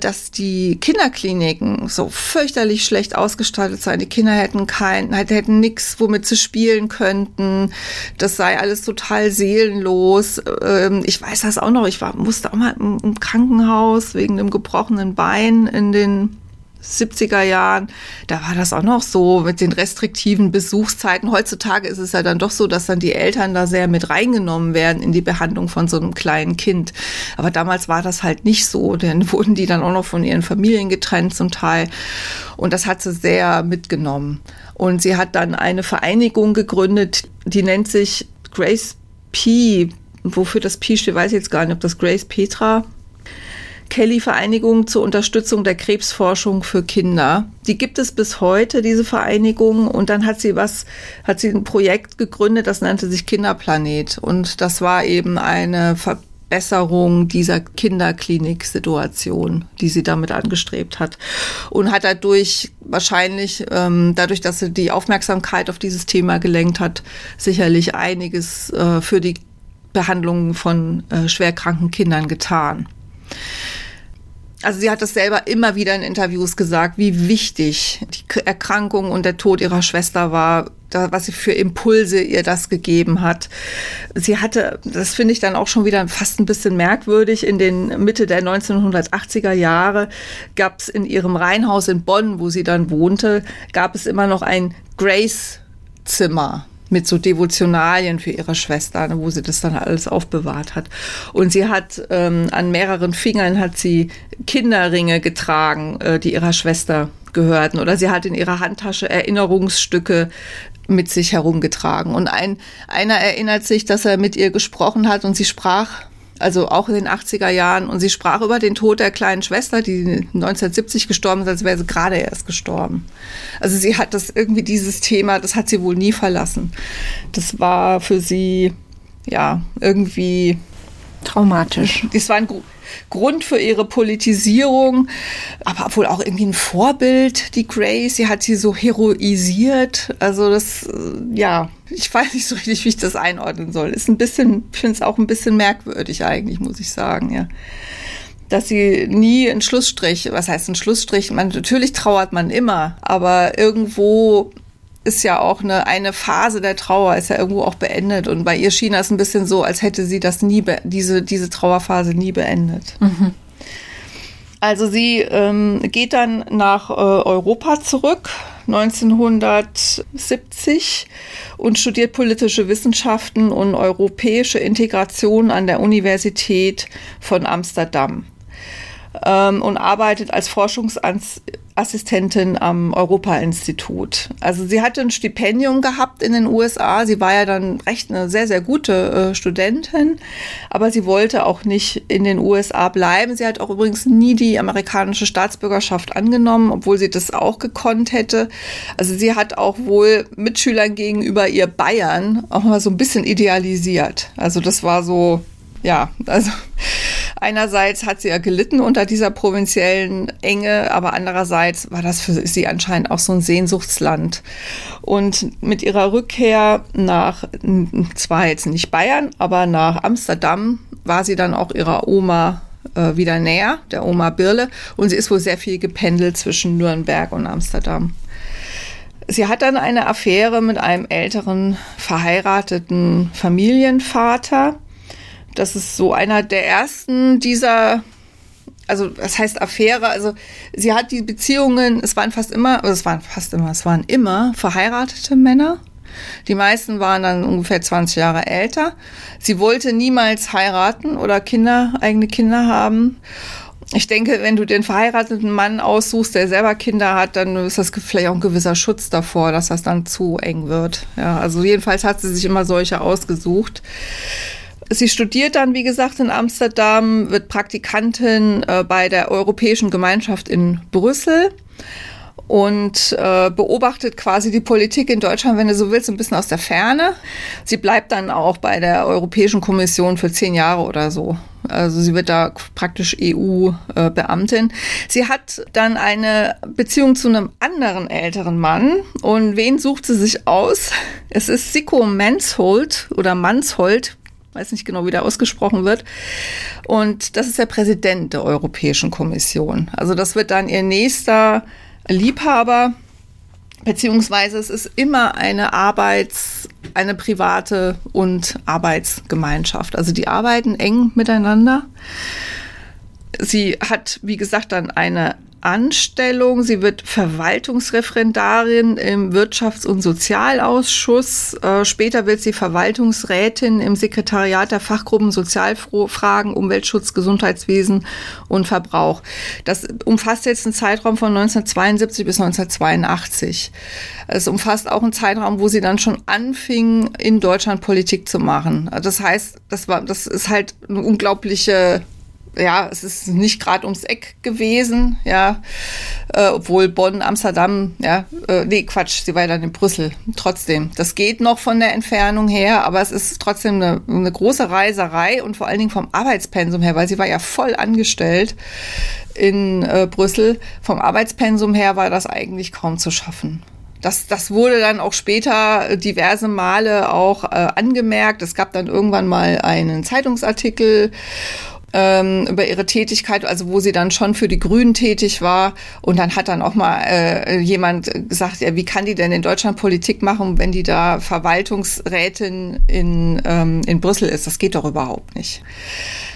dass die Kinderkliniken so fürchterlich schlecht ausgestattet seien. Die Kinder hätten kein, hätten nichts, womit sie spielen könnten. Das sei alles total seelenlos. Ähm, ich weiß das auch noch. Ich war, musste auch mal im, im Krankenhaus wegen einem gebrochenen Bein in den 70er Jahren, da war das auch noch so mit den restriktiven Besuchszeiten. Heutzutage ist es ja dann doch so, dass dann die Eltern da sehr mit reingenommen werden in die Behandlung von so einem kleinen Kind. Aber damals war das halt nicht so, denn (laughs) wurden die dann auch noch von ihren Familien getrennt zum Teil. Und das hat sie sehr mitgenommen. Und sie hat dann eine Vereinigung gegründet, die nennt sich Grace P. Wofür das P steht, weiß ich jetzt gar nicht, ob das Grace Petra Kelly-Vereinigung zur Unterstützung der Krebsforschung für Kinder. Die gibt es bis heute, diese Vereinigung. Und dann hat sie was, hat sie ein Projekt gegründet, das nannte sich Kinderplanet. Und das war eben eine Verbesserung dieser Kinderklinik-Situation, die sie damit angestrebt hat. Und hat dadurch wahrscheinlich, ähm, dadurch, dass sie die Aufmerksamkeit auf dieses Thema gelenkt hat, sicherlich einiges äh, für die Behandlung von äh, schwerkranken Kindern getan also sie hat das selber immer wieder in Interviews gesagt, wie wichtig die Erkrankung und der Tod ihrer Schwester war, was sie für Impulse ihr das gegeben hat. Sie hatte, das finde ich dann auch schon wieder fast ein bisschen merkwürdig, in den Mitte der 1980er Jahre gab es in ihrem Reihenhaus in Bonn, wo sie dann wohnte, gab es immer noch ein Grace-Zimmer mit so Devotionalien für ihre Schwester, ne, wo sie das dann alles aufbewahrt hat. Und sie hat ähm, an mehreren Fingern hat sie Kinderringe getragen, äh, die ihrer Schwester gehörten. Oder sie hat in ihrer Handtasche Erinnerungsstücke mit sich herumgetragen. Und ein, einer erinnert sich, dass er mit ihr gesprochen hat und sie sprach also auch in den 80er Jahren. Und sie sprach über den Tod der kleinen Schwester, die 1970 gestorben ist, als wäre sie gerade erst gestorben. Also sie hat das irgendwie dieses Thema, das hat sie wohl nie verlassen. Das war für sie, ja, irgendwie traumatisch. Das war ein Grund für ihre Politisierung, aber wohl auch irgendwie ein Vorbild, die Grace. Sie hat sie so heroisiert. Also das, äh, ja, ich weiß nicht so richtig, wie ich das einordnen soll. Ist ein bisschen, ich finde es auch ein bisschen merkwürdig eigentlich, muss ich sagen, ja. Dass sie nie einen Schlussstrich, was heißt ein Schlussstrich? Man, natürlich trauert man immer, aber irgendwo ist ja auch eine, eine Phase der Trauer, ist ja irgendwo auch beendet. Und bei ihr schien das ein bisschen so, als hätte sie das nie, diese, diese Trauerphase nie beendet. Mhm. Also sie ähm, geht dann nach äh, Europa zurück, 1970, und studiert politische Wissenschaften und europäische Integration an der Universität von Amsterdam ähm, und arbeitet als Forschungsassistentin am Europa-Institut. Also sie hatte ein Stipendium gehabt in den USA. Sie war ja dann recht eine sehr, sehr gute äh, Studentin, aber sie wollte auch nicht in den USA bleiben. Sie hat auch übrigens nie die amerikanische Staatsbürgerschaft angenommen, obwohl sie das auch gekonnt hätte. Also sie hat auch wohl Mitschülern gegenüber ihr Bayern auch mal so ein bisschen idealisiert. Also das war so ja, also einerseits hat sie ja gelitten unter dieser provinziellen Enge, aber andererseits war das für sie anscheinend auch so ein Sehnsuchtsland. Und mit ihrer Rückkehr nach, zwar jetzt nicht Bayern, aber nach Amsterdam, war sie dann auch ihrer Oma äh, wieder näher, der Oma Birle. Und sie ist wohl sehr viel gependelt zwischen Nürnberg und Amsterdam. Sie hat dann eine Affäre mit einem älteren verheirateten Familienvater das ist so einer der ersten dieser, also das heißt Affäre, also sie hat die Beziehungen, es waren fast immer, also es waren fast immer, es waren immer verheiratete Männer. Die meisten waren dann ungefähr 20 Jahre älter. Sie wollte niemals heiraten oder Kinder, eigene Kinder haben. Ich denke, wenn du den verheirateten Mann aussuchst, der selber Kinder hat, dann ist das vielleicht auch ein gewisser Schutz davor, dass das dann zu eng wird. Ja, also jedenfalls hat sie sich immer solche ausgesucht. Sie studiert dann, wie gesagt, in Amsterdam, wird Praktikantin äh, bei der Europäischen Gemeinschaft in Brüssel und äh, beobachtet quasi die Politik in Deutschland, wenn du so willst, ein bisschen aus der Ferne. Sie bleibt dann auch bei der Europäischen Kommission für zehn Jahre oder so. Also sie wird da praktisch EU-Beamtin. Sie hat dann eine Beziehung zu einem anderen älteren Mann. Und wen sucht sie sich aus? Es ist Siko Mansholt oder Mansholt, weiß nicht genau, wie der ausgesprochen wird. Und das ist der Präsident der Europäischen Kommission. Also das wird dann ihr nächster Liebhaber, beziehungsweise es ist immer eine Arbeits-, eine private und Arbeitsgemeinschaft. Also die arbeiten eng miteinander. Sie hat, wie gesagt, dann eine Anstellung. Sie wird Verwaltungsreferendarin im Wirtschafts- und Sozialausschuss. Äh, später wird sie Verwaltungsrätin im Sekretariat der Fachgruppen Sozialfragen, Umweltschutz, Gesundheitswesen und Verbrauch. Das umfasst jetzt einen Zeitraum von 1972 bis 1982. Es umfasst auch einen Zeitraum, wo sie dann schon anfing, in Deutschland Politik zu machen. Das heißt, das war, das ist halt eine unglaubliche ja, es ist nicht gerade ums Eck gewesen, ja, äh, obwohl Bonn, Amsterdam, ja, äh, nee, Quatsch, sie war ja dann in Brüssel. Trotzdem, das geht noch von der Entfernung her, aber es ist trotzdem eine, eine große Reiserei und vor allen Dingen vom Arbeitspensum her, weil sie war ja voll angestellt in äh, Brüssel. Vom Arbeitspensum her war das eigentlich kaum zu schaffen. Das, das wurde dann auch später diverse Male auch äh, angemerkt. Es gab dann irgendwann mal einen Zeitungsartikel ähm, über ihre Tätigkeit, also wo sie dann schon für die Grünen tätig war. Und dann hat dann auch mal äh, jemand gesagt, ja, wie kann die denn in Deutschland Politik machen, wenn die da Verwaltungsrätin in, ähm, in Brüssel ist? Das geht doch überhaupt nicht.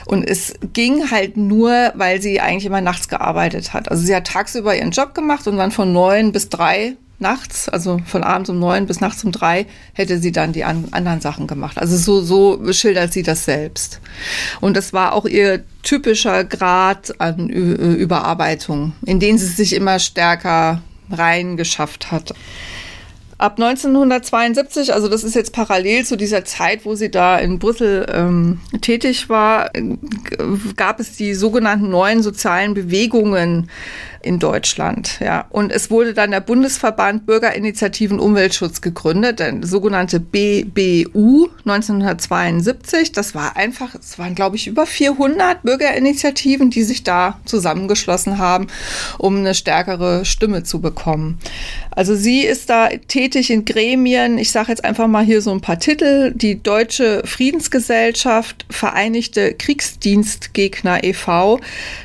Und es ging halt nur, weil sie eigentlich immer nachts gearbeitet hat. Also sie hat tagsüber ihren Job gemacht und dann von neun bis drei nachts, also von abends um neun bis nachts um drei, hätte sie dann die an, anderen Sachen gemacht. Also so, so schildert sie das selbst. Und das war auch ihr typischer Grad an Ü Überarbeitung, in den sie sich immer stärker reingeschafft hat. Ab 1972, also das ist jetzt parallel zu dieser Zeit, wo sie da in Brüssel ähm, tätig war, gab es die sogenannten neuen sozialen Bewegungen in Deutschland. Ja. Und es wurde dann der Bundesverband Bürgerinitiativen Umweltschutz gegründet, der sogenannte BBU 1972. Das war einfach, es waren glaube ich über 400 Bürgerinitiativen, die sich da zusammengeschlossen haben, um eine stärkere Stimme zu bekommen. Also sie ist da tätig in Gremien. Ich sage jetzt einfach mal hier so ein paar Titel. Die Deutsche Friedensgesellschaft, Vereinigte Kriegsdienstgegner e.V.,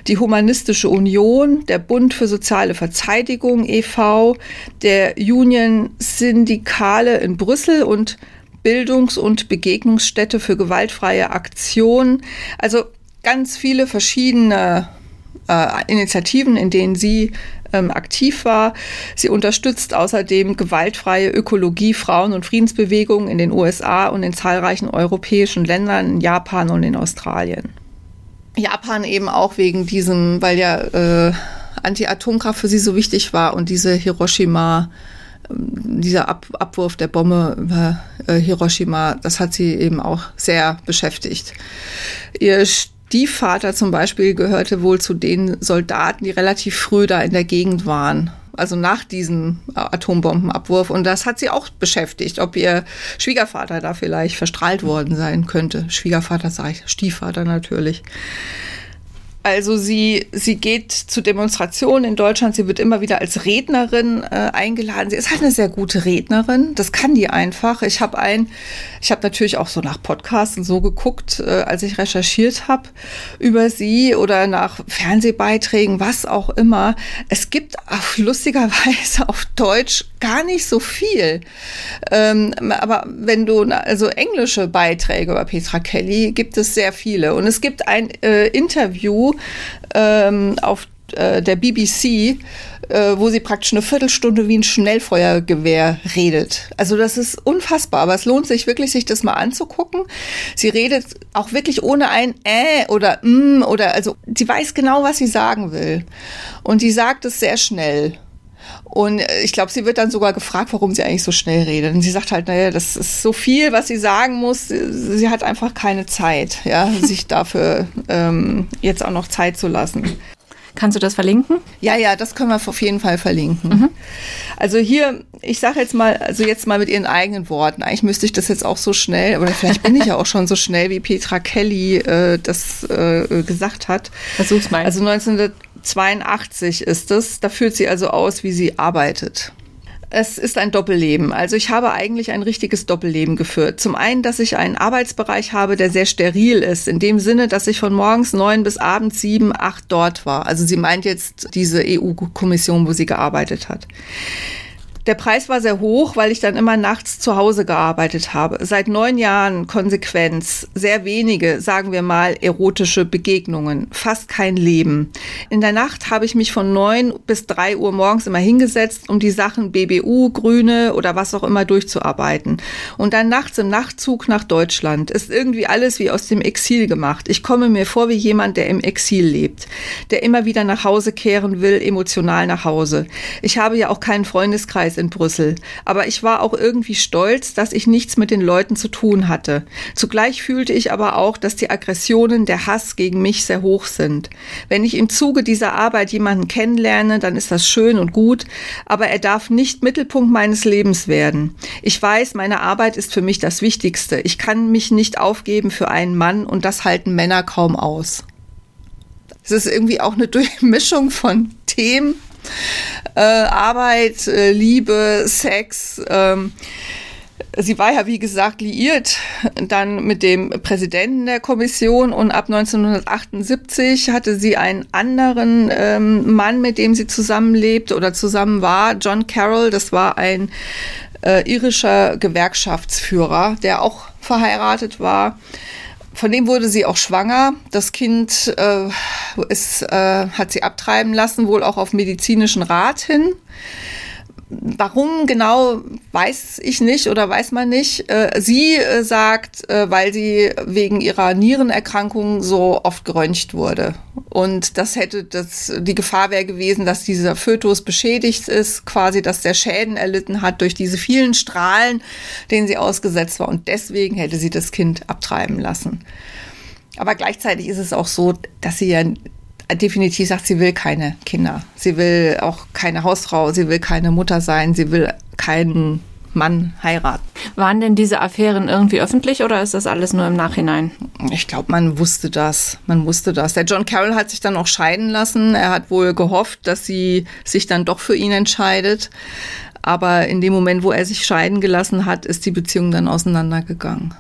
die Humanistische Union, der Bund Bund für soziale Verteidigung e.V., der Union Syndikale in Brüssel und Bildungs- und Begegnungsstätte für gewaltfreie Aktion. Also ganz viele verschiedene äh, Initiativen, in denen sie ähm, aktiv war. Sie unterstützt außerdem gewaltfreie Ökologie, Frauen- und Friedensbewegungen in den USA und in zahlreichen europäischen Ländern, in Japan und in Australien. Japan eben auch wegen diesem, weil ja äh, Anti-Atomkraft für sie so wichtig war und diese Hiroshima, ähm, dieser Ab Abwurf der Bombe über äh, Hiroshima, das hat sie eben auch sehr beschäftigt. Ihr Stiefvater zum Beispiel gehörte wohl zu den Soldaten, die relativ früh da in der Gegend waren. Also nach diesem Atombombenabwurf. Und das hat sie auch beschäftigt, ob ihr Schwiegervater da vielleicht verstrahlt worden sein könnte. Schwiegervater sage ich, Stiefvater natürlich. Also sie, sie geht zu Demonstrationen in Deutschland, sie wird immer wieder als Rednerin äh, eingeladen. Sie ist halt eine sehr gute Rednerin, das kann die einfach. Ich habe ein, ich habe natürlich auch so nach Podcasts und so geguckt, äh, als ich recherchiert habe über sie oder nach Fernsehbeiträgen, was auch immer. Es gibt auf, lustigerweise auf Deutsch gar nicht so viel. Ähm, aber wenn du, also englische Beiträge über Petra Kelly gibt es sehr viele. Und es gibt ein äh, Interview ähm, auf äh, der BBC, äh, wo sie praktisch eine Viertelstunde wie ein Schnellfeuergewehr redet. Also das ist unfassbar, aber es lohnt sich wirklich, sich das mal anzugucken. Sie redet auch wirklich ohne ein äh oder mm oder also sie weiß genau, was sie sagen will. Und die sagt es sehr schnell. Und äh, ich glaube, sie wird dann sogar gefragt, warum sie eigentlich so schnell redet. Und sie sagt halt, naja, das ist so viel, was sie sagen muss. Sie hat einfach keine Zeit, ja, sich dafür ähm, jetzt auch noch Zeit zu lassen. Kannst du das verlinken? Ja, ja, das können wir auf jeden Fall verlinken. Mhm. Also hier, ich sage jetzt mal, also jetzt mal mit ihren eigenen Worten. Eigentlich müsste ich das jetzt auch so schnell, oder vielleicht bin ich ja auch schon so schnell, wie Petra Kelly äh, das äh, gesagt hat. Versuch's mal. Also 1982 ist es. Da führt sie also aus, wie sie arbeitet. Es ist ein Doppelleben. Also ich habe eigentlich ein richtiges Doppelleben geführt. Zum einen, dass ich einen Arbeitsbereich habe, der sehr steril ist, in dem Sinne, dass ich von morgens neun bis abends sieben, acht dort war. Also sie meint jetzt diese EU-Kommission, wo sie gearbeitet hat. Der Preis war sehr hoch, weil ich dann immer nachts zu Hause gearbeitet habe. Seit neun Jahren Konsequenz, sehr wenige, sagen wir mal, erotische Begegnungen, fast kein Leben. In der Nacht habe ich mich von neun bis drei Uhr morgens immer hingesetzt, um die Sachen BBU, Grüne oder was auch immer durchzuarbeiten. Und dann nachts im Nachtzug nach Deutschland. Ist irgendwie alles wie aus dem Exil gemacht. Ich komme mir vor wie jemand, der im Exil lebt, der immer wieder nach Hause kehren will, emotional nach Hause. Ich habe ja auch keinen Freundeskreis in Brüssel, aber ich war auch irgendwie stolz, dass ich nichts mit den Leuten zu tun hatte. Zugleich fühlte ich aber auch, dass die Aggressionen, der Hass gegen mich sehr hoch sind. Wenn ich im Zuge dieser Arbeit jemanden kennenlerne, dann ist das schön und gut, aber er darf nicht Mittelpunkt meines Lebens werden. Ich weiß, meine Arbeit ist für mich das Wichtigste. Ich kann mich nicht aufgeben für einen Mann und das halten Männer kaum aus. Es ist irgendwie auch eine (laughs) Durchmischung von Themen, äh, Arbeit, äh, Liebe, Sex. Ähm, sie war ja, wie gesagt, liiert dann mit dem Präsidenten der Kommission und ab 1978 hatte sie einen anderen ähm, Mann, mit dem sie zusammenlebt oder zusammen war, John Carroll. Das war ein äh, irischer Gewerkschaftsführer, der auch verheiratet war. Von dem wurde sie auch schwanger. Das Kind äh, ist, äh, hat sie abtreiben lassen, wohl auch auf medizinischen Rat hin. Warum genau, weiß ich nicht oder weiß man nicht. Äh, sie äh, sagt, äh, weil sie wegen ihrer Nierenerkrankung so oft geröntgt wurde. Und das hätte das, die Gefahr wäre gewesen, dass dieser Fötus beschädigt ist, quasi, dass der Schäden erlitten hat durch diese vielen Strahlen, denen sie ausgesetzt war. Und deswegen hätte sie das Kind abtreiben lassen. Aber gleichzeitig ist es auch so, dass sie ja definitiv sagt, sie will keine Kinder. Sie will auch keine Hausfrau, sie will keine Mutter sein, sie will keinen Mann heiraten. Waren denn diese Affären irgendwie öffentlich oder ist das alles nur im Nachhinein? Ich glaube, man wusste das. Man wusste das. Der John Carroll hat sich dann auch scheiden lassen. Er hat wohl gehofft, dass sie sich dann doch für ihn entscheidet. Aber in dem Moment, wo er sich scheiden gelassen hat, ist die Beziehung dann auseinandergegangen.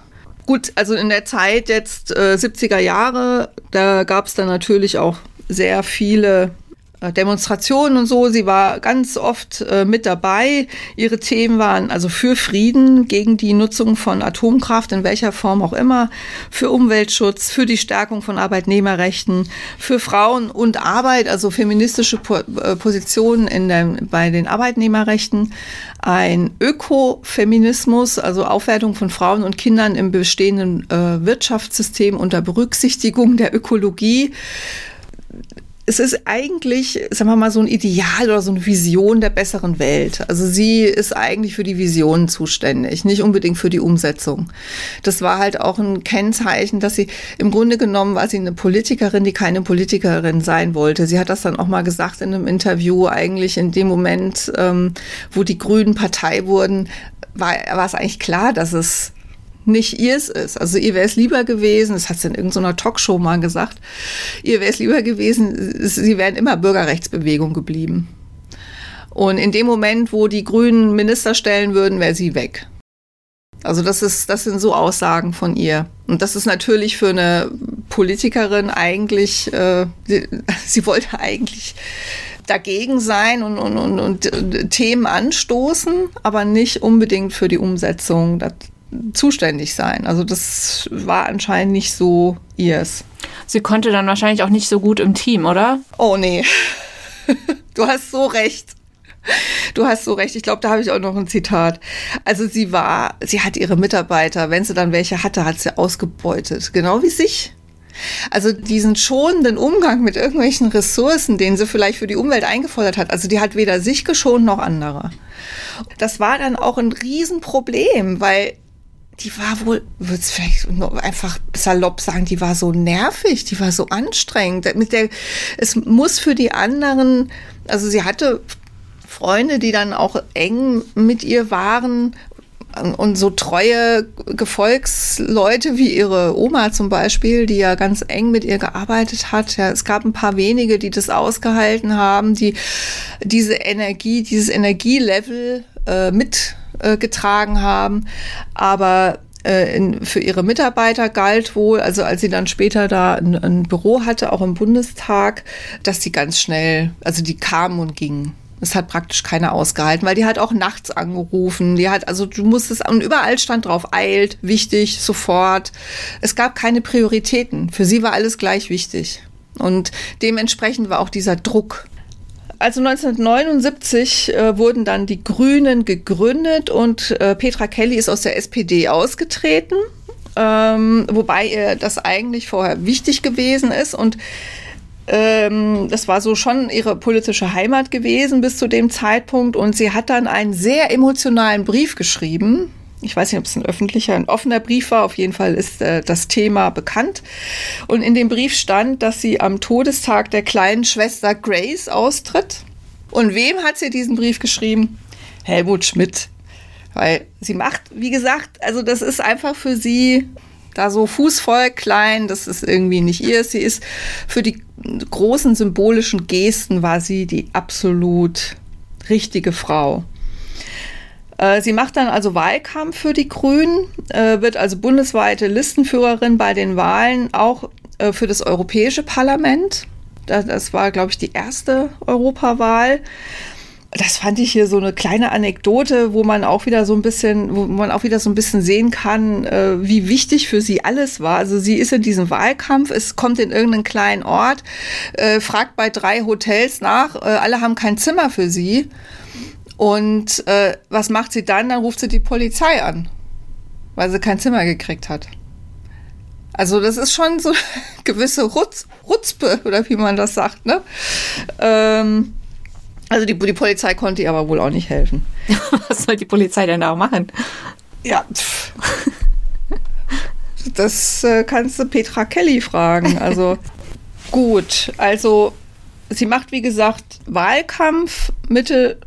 Gut, also in der Zeit jetzt äh, 70er Jahre, da gab es dann natürlich auch sehr viele äh, Demonstrationen und so. Sie war ganz oft äh, mit dabei. Ihre Themen waren also für Frieden, gegen die Nutzung von Atomkraft, in welcher Form auch immer, für Umweltschutz, für die Stärkung von Arbeitnehmerrechten, für Frauen und Arbeit, also feministische po äh, Positionen in der, bei den Arbeitnehmerrechten, ein Ökofeminismus, also Aufwertung von Frauen und Kindern im bestehenden äh, Wirtschaftssystem unter Berücksichtigung der Ökologie es ist eigentlich, sagen wir mal, so ein Ideal oder so eine Vision der besseren Welt. Also sie ist eigentlich für die Vision zuständig, nicht unbedingt für die Umsetzung. Das war halt auch ein Kennzeichen, dass sie im Grunde genommen war sie eine Politikerin, die keine Politikerin sein wollte. Sie hat das dann auch mal gesagt in einem Interview, eigentlich in dem Moment, ähm, wo die Grünen Partei wurden, war, war es eigentlich klar, dass es nicht ihrs ist. Also ihr wäre es lieber gewesen, das hat sie in irgendeiner Talkshow mal gesagt, ihr wäre es lieber gewesen, sie wären immer Bürgerrechtsbewegung geblieben. Und in dem Moment, wo die Grünen Minister stellen würden, wäre sie weg. Also das ist, das sind so Aussagen von ihr. Und das ist natürlich für eine Politikerin eigentlich, äh, sie, (laughs) sie wollte eigentlich dagegen sein und, und, und, und Themen anstoßen, aber nicht unbedingt für die Umsetzung. Das, zuständig sein. Also das war anscheinend nicht so ihrs. Sie konnte dann wahrscheinlich auch nicht so gut im Team, oder? Oh nee. (laughs) Du hast so recht. Du hast so recht. Ich glaube, da habe ich auch noch ein Zitat. Also sie war, sie hat ihre Mitarbeiter, wenn sie dann welche hatte, hat sie ausgebeutet. Genau wie sich. Also diesen schonenden Umgang mit irgendwelchen Ressourcen, den sie vielleicht für die Umwelt eingefordert hat, also die hat weder sich geschont noch andere. Das war dann auch ein Riesenproblem, weil die war wohl, würde es vielleicht einfach salopp sagen, die war so nervig, die war so anstrengend. Mit der, es muss für die anderen, also sie hatte Freunde, die dann auch eng mit ihr waren und so treue Gefolgsleute wie ihre Oma zum Beispiel, die ja ganz eng mit ihr gearbeitet hat. Ja, es gab ein paar wenige, die das ausgehalten haben, die diese Energie, dieses Energielevel äh, mitgetragen äh, haben. Aber äh, in, für ihre Mitarbeiter galt wohl, also als sie dann später da ein, ein Büro hatte, auch im Bundestag, dass sie ganz schnell, also die kamen und gingen. Das hat praktisch keiner ausgehalten, weil die hat auch nachts angerufen. Die hat, also du musstest, und überall stand drauf, eilt, wichtig, sofort. Es gab keine Prioritäten. Für sie war alles gleich wichtig. Und dementsprechend war auch dieser Druck. Also 1979 äh, wurden dann die Grünen gegründet und äh, Petra Kelly ist aus der SPD ausgetreten, ähm, wobei ihr das eigentlich vorher wichtig gewesen ist und ähm, das war so schon ihre politische Heimat gewesen bis zu dem Zeitpunkt. Und sie hat dann einen sehr emotionalen Brief geschrieben. Ich weiß nicht, ob es ein öffentlicher, ein offener Brief war. Auf jeden Fall ist äh, das Thema bekannt. Und in dem Brief stand, dass sie am Todestag der kleinen Schwester Grace austritt. Und wem hat sie diesen Brief geschrieben? Helmut Schmidt. Weil sie macht, wie gesagt, also das ist einfach für sie da so fußvoll klein, das ist irgendwie nicht ihr. Sie ist für die großen symbolischen Gesten war sie die absolut richtige Frau. Äh, sie macht dann also Wahlkampf für die Grünen, äh, wird also bundesweite Listenführerin bei den Wahlen, auch äh, für das Europäische Parlament. Das war, glaube ich, die erste Europawahl das fand ich hier so eine kleine Anekdote, wo man auch wieder so ein bisschen, wo man auch wieder so ein bisschen sehen kann, wie wichtig für sie alles war. Also sie ist in diesem Wahlkampf, es kommt in irgendeinen kleinen Ort, fragt bei drei Hotels nach, alle haben kein Zimmer für sie. Und äh, was macht sie dann? Dann ruft sie die Polizei an, weil sie kein Zimmer gekriegt hat. Also das ist schon so (laughs) gewisse Rutz, Rutzpe oder wie man das sagt, ne? Ähm, also die, die Polizei konnte ihr aber wohl auch nicht helfen. (laughs) Was soll die Polizei denn da auch machen? Ja, das äh, kannst du Petra Kelly fragen. Also (laughs) gut, also sie macht wie gesagt Wahlkampf Mitte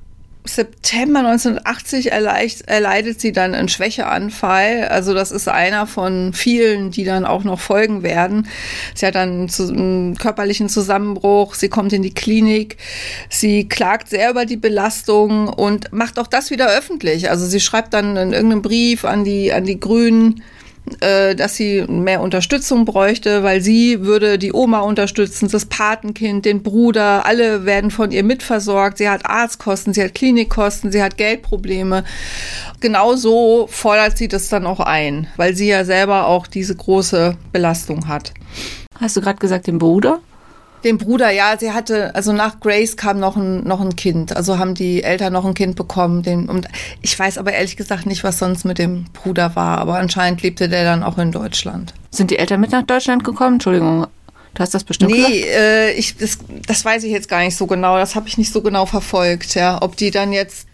September 1980 erleicht, erleidet sie dann einen Schwächeanfall. Also das ist einer von vielen, die dann auch noch folgen werden. Sie hat dann einen körperlichen Zusammenbruch, sie kommt in die Klinik, sie klagt sehr über die Belastung und macht auch das wieder öffentlich. Also sie schreibt dann in irgendeinem Brief an die, an die Grünen, äh, dass sie mehr Unterstützung bräuchte, weil sie würde die Oma unterstützen, das Patenkind, den Bruder, alle werden von ihr mitversorgt. Sie hat Arztkosten, sie hat Klinikkosten, sie hat Geldprobleme. Genauso fordert sie das dann auch ein, weil sie ja selber auch diese große Belastung hat. Hast du gerade gesagt, den Bruder? Den Bruder, ja, sie hatte, also nach Grace kam noch ein, noch ein Kind. Also haben die Eltern noch ein Kind bekommen. Den, und ich weiß aber ehrlich gesagt nicht, was sonst mit dem Bruder war. Aber anscheinend lebte der dann auch in Deutschland. Sind die Eltern mit nach Deutschland gekommen? Entschuldigung, du hast das bestimmt Nee, äh, ich, das, das weiß ich jetzt gar nicht so genau. Das habe ich nicht so genau verfolgt, ja. Ob die dann jetzt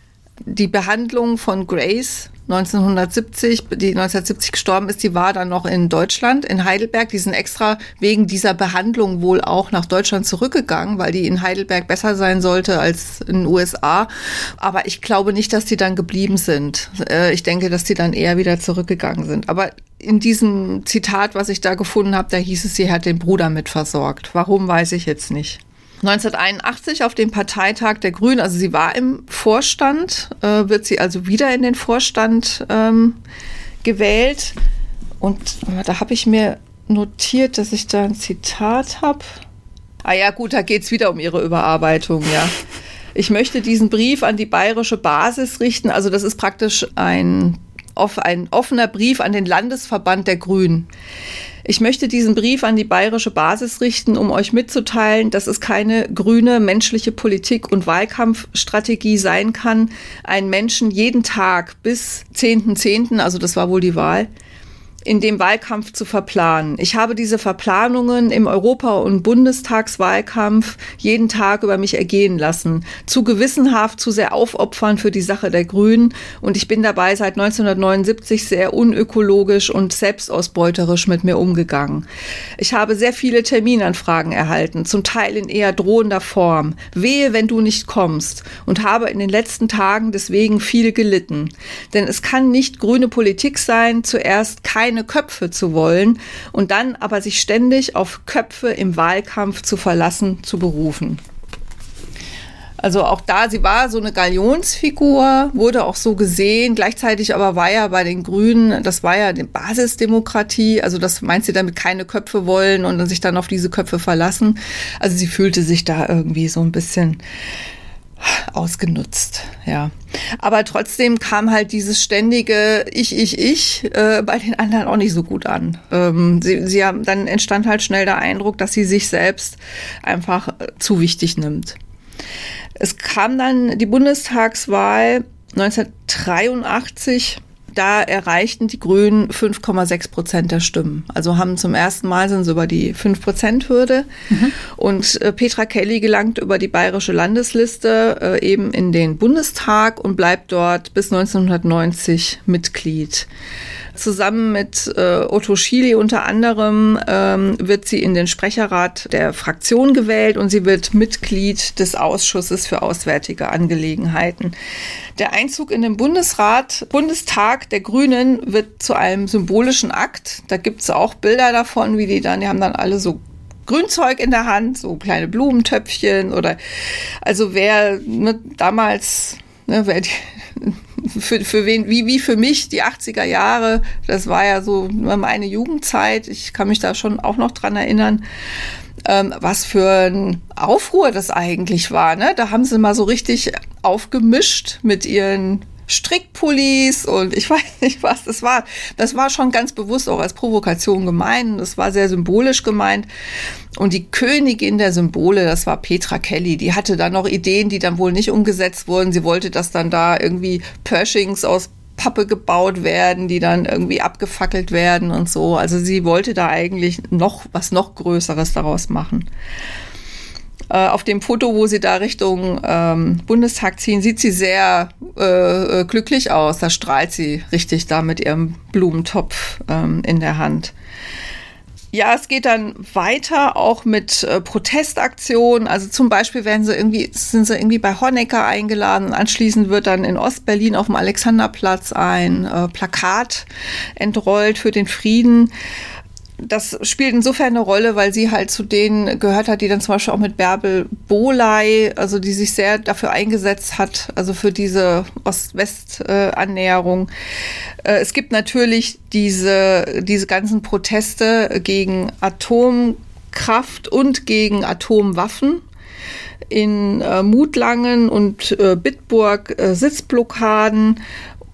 die Behandlung von Grace 1970, die 1970 gestorben ist, die war dann noch in Deutschland, in Heidelberg. Die sind extra wegen dieser Behandlung wohl auch nach Deutschland zurückgegangen, weil die in Heidelberg besser sein sollte als in den USA. Aber ich glaube nicht, dass die dann geblieben sind. Äh, ich denke, dass die dann eher wieder zurückgegangen sind. Aber in diesem Zitat, was ich da gefunden habe, da hieß es, sie hat den Bruder mit versorgt. Warum, weiß ich jetzt nicht. 1981 auf dem Parteitag der Grünen, also sie war im Vorstand, äh, wird sie also wieder in den Vorstand ähm, gewählt. Und da habe ich mir notiert, dass ich da ein Zitat habe. Ah ja, gut, da geht es wieder um ihre Überarbeitung, ja. Ich möchte diesen Brief an die bayerische Basis richten. Also das ist praktisch ein ein offener Brief an den Landesverband der Grünen. Ich möchte diesen Brief an die bayerische Basis richten, um euch mitzuteilen, dass es keine grüne menschliche Politik und Wahlkampfstrategie sein kann, einen Menschen jeden Tag bis 10.10., .10., also das war wohl die Wahl, in dem Wahlkampf zu verplanen. Ich habe diese Verplanungen im Europa- und Bundestagswahlkampf jeden Tag über mich ergehen lassen. Zu gewissenhaft, zu sehr aufopfern für die Sache der Grünen. Und ich bin dabei seit 1979 sehr unökologisch und selbstausbeuterisch mit mir umgegangen. Ich habe sehr viele Terminanfragen erhalten, zum Teil in eher drohender Form. Wehe, wenn du nicht kommst. Und habe in den letzten Tagen deswegen viel gelitten. Denn es kann nicht grüne Politik sein, zuerst keine keine Köpfe zu wollen und dann aber sich ständig auf Köpfe im Wahlkampf zu verlassen, zu berufen. Also auch da, sie war so eine Galionsfigur, wurde auch so gesehen. Gleichzeitig aber war ja bei den Grünen, das war ja die Basisdemokratie. Also das meint sie damit keine Köpfe wollen und sich dann auf diese Köpfe verlassen. Also sie fühlte sich da irgendwie so ein bisschen ausgenutzt, ja. Aber trotzdem kam halt dieses ständige Ich, ich, ich äh, bei den anderen auch nicht so gut an. Ähm, sie, sie haben, dann entstand halt schnell der Eindruck, dass sie sich selbst einfach äh, zu wichtig nimmt. Es kam dann die Bundestagswahl 1983 da erreichten die Grünen 5,6 Prozent der Stimmen. Also haben zum ersten Mal sind sie über die 5 Prozent Hürde. Mhm. Und äh, Petra Kelly gelangt über die bayerische Landesliste äh, eben in den Bundestag und bleibt dort bis 1990 Mitglied. Zusammen mit äh, Otto Schily unter anderem ähm, wird sie in den Sprecherrat der Fraktion gewählt und sie wird Mitglied des Ausschusses für Auswärtige Angelegenheiten. Der Einzug in den Bundesrat, Bundestag der Grünen wird zu einem symbolischen Akt. Da gibt es auch Bilder davon, wie die dann, die haben dann alle so Grünzeug in der Hand, so kleine Blumentöpfchen oder also wer ne, damals, ne, wer die, für, für wen, wie, wie für mich die 80er Jahre, das war ja so meine Jugendzeit, ich kann mich da schon auch noch dran erinnern, ähm, was für ein Aufruhr das eigentlich war. Ne? Da haben sie mal so richtig aufgemischt mit ihren Strickpullis und ich (laughs) weiß nicht was. Das war, das war schon ganz bewusst auch als Provokation gemeint. Das war sehr symbolisch gemeint. Und die Königin der Symbole, das war Petra Kelly. Die hatte dann noch Ideen, die dann wohl nicht umgesetzt wurden. Sie wollte, dass dann da irgendwie Pershings aus Pappe gebaut werden, die dann irgendwie abgefackelt werden und so. Also sie wollte da eigentlich noch was noch Größeres daraus machen. Äh, auf dem Foto, wo sie da Richtung ähm, Bundestag ziehen, sieht sie sehr äh, glücklich aus. Da strahlt sie richtig da mit ihrem Blumentopf ähm, in der Hand. Ja, es geht dann weiter auch mit äh, Protestaktionen. Also zum Beispiel werden sie irgendwie, sind sie irgendwie bei Honecker eingeladen. Anschließend wird dann in Ostberlin auf dem Alexanderplatz ein äh, Plakat entrollt für den Frieden das spielt insofern eine Rolle, weil sie halt zu denen gehört hat, die dann zum Beispiel auch mit Bärbel Boley, also die sich sehr dafür eingesetzt hat, also für diese Ost-West-Annäherung. Äh, es gibt natürlich diese, diese ganzen Proteste gegen Atomkraft und gegen Atomwaffen in äh, Mutlangen und äh, Bitburg äh, Sitzblockaden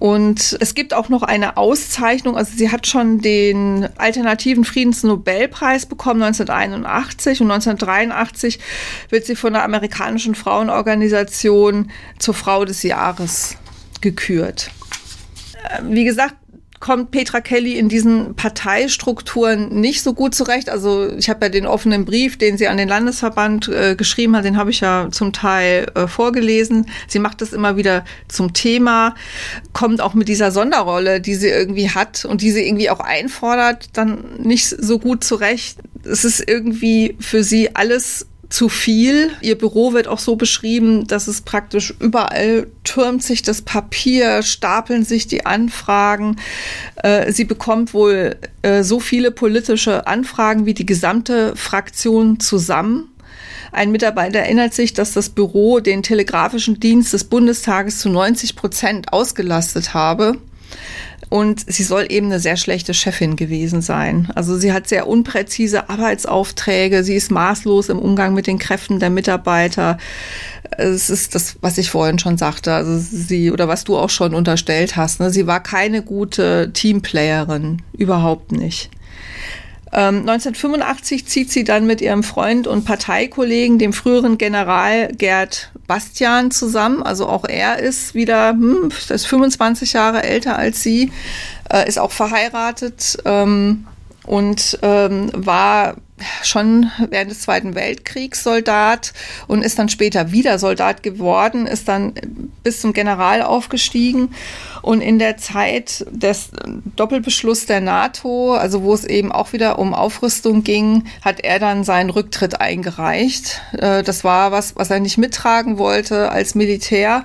und es gibt auch noch eine Auszeichnung, also sie hat schon den alternativen Friedensnobelpreis bekommen 1981 und 1983 wird sie von der amerikanischen Frauenorganisation zur Frau des Jahres gekürt. Äh, wie gesagt, kommt Petra Kelly in diesen Parteistrukturen nicht so gut zurecht. Also ich habe ja den offenen Brief, den sie an den Landesverband äh, geschrieben hat, den habe ich ja zum Teil äh, vorgelesen. Sie macht das immer wieder zum Thema, kommt auch mit dieser Sonderrolle, die sie irgendwie hat und die sie irgendwie auch einfordert, dann nicht so gut zurecht. Es ist irgendwie für sie alles zu viel. Ihr Büro wird auch so beschrieben, dass es praktisch überall türmt sich das Papier, stapeln sich die Anfragen. Äh, sie bekommt wohl äh, so viele politische Anfragen wie die gesamte Fraktion zusammen. Ein Mitarbeiter erinnert sich, dass das Büro den telegrafischen Dienst des Bundestages zu 90 Prozent ausgelastet habe. Und sie soll eben eine sehr schlechte Chefin gewesen sein. Also sie hat sehr unpräzise Arbeitsaufträge, sie ist maßlos im Umgang mit den Kräften der Mitarbeiter. Es ist das, was ich vorhin schon sagte, also sie oder was du auch schon unterstellt hast. Ne? Sie war keine gute Teamplayerin, überhaupt nicht. 1985 ähm, zieht sie dann mit ihrem Freund und Parteikollegen, dem früheren General Gerd Bastian, zusammen. Also auch er ist wieder, hm, ist 25 Jahre älter als sie, äh, ist auch verheiratet ähm, und ähm, war schon während des Zweiten Weltkriegs Soldat und ist dann später wieder Soldat geworden, ist dann bis zum General aufgestiegen. Und in der Zeit des Doppelbeschluss der NATO, also wo es eben auch wieder um Aufrüstung ging, hat er dann seinen Rücktritt eingereicht. Äh, das war was, was er nicht mittragen wollte als Militär.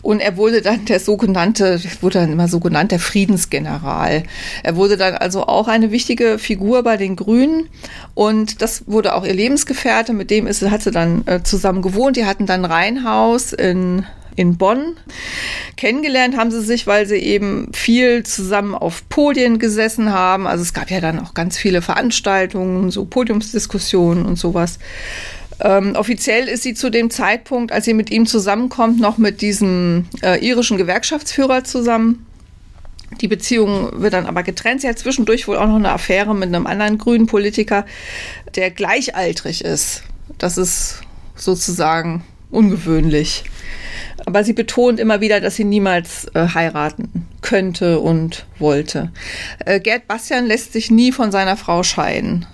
Und er wurde dann der sogenannte, wurde dann immer so genannt, der Friedensgeneral. Er wurde dann also auch eine wichtige Figur bei den Grünen. Und das wurde auch ihr Lebensgefährte, mit dem ist, hat sie dann äh, zusammen gewohnt. Die hatten dann Reihenhaus in in Bonn. Kennengelernt haben sie sich, weil sie eben viel zusammen auf Podien gesessen haben. Also es gab ja dann auch ganz viele Veranstaltungen, so Podiumsdiskussionen und sowas. Ähm, offiziell ist sie zu dem Zeitpunkt, als sie mit ihm zusammenkommt, noch mit diesem äh, irischen Gewerkschaftsführer zusammen. Die Beziehung wird dann aber getrennt. Sie hat zwischendurch wohl auch noch eine Affäre mit einem anderen grünen Politiker, der gleichaltrig ist. Das ist sozusagen ungewöhnlich. Aber sie betont immer wieder, dass sie niemals äh, heiraten könnte und wollte. Äh, Gerd Bastian lässt sich nie von seiner Frau scheiden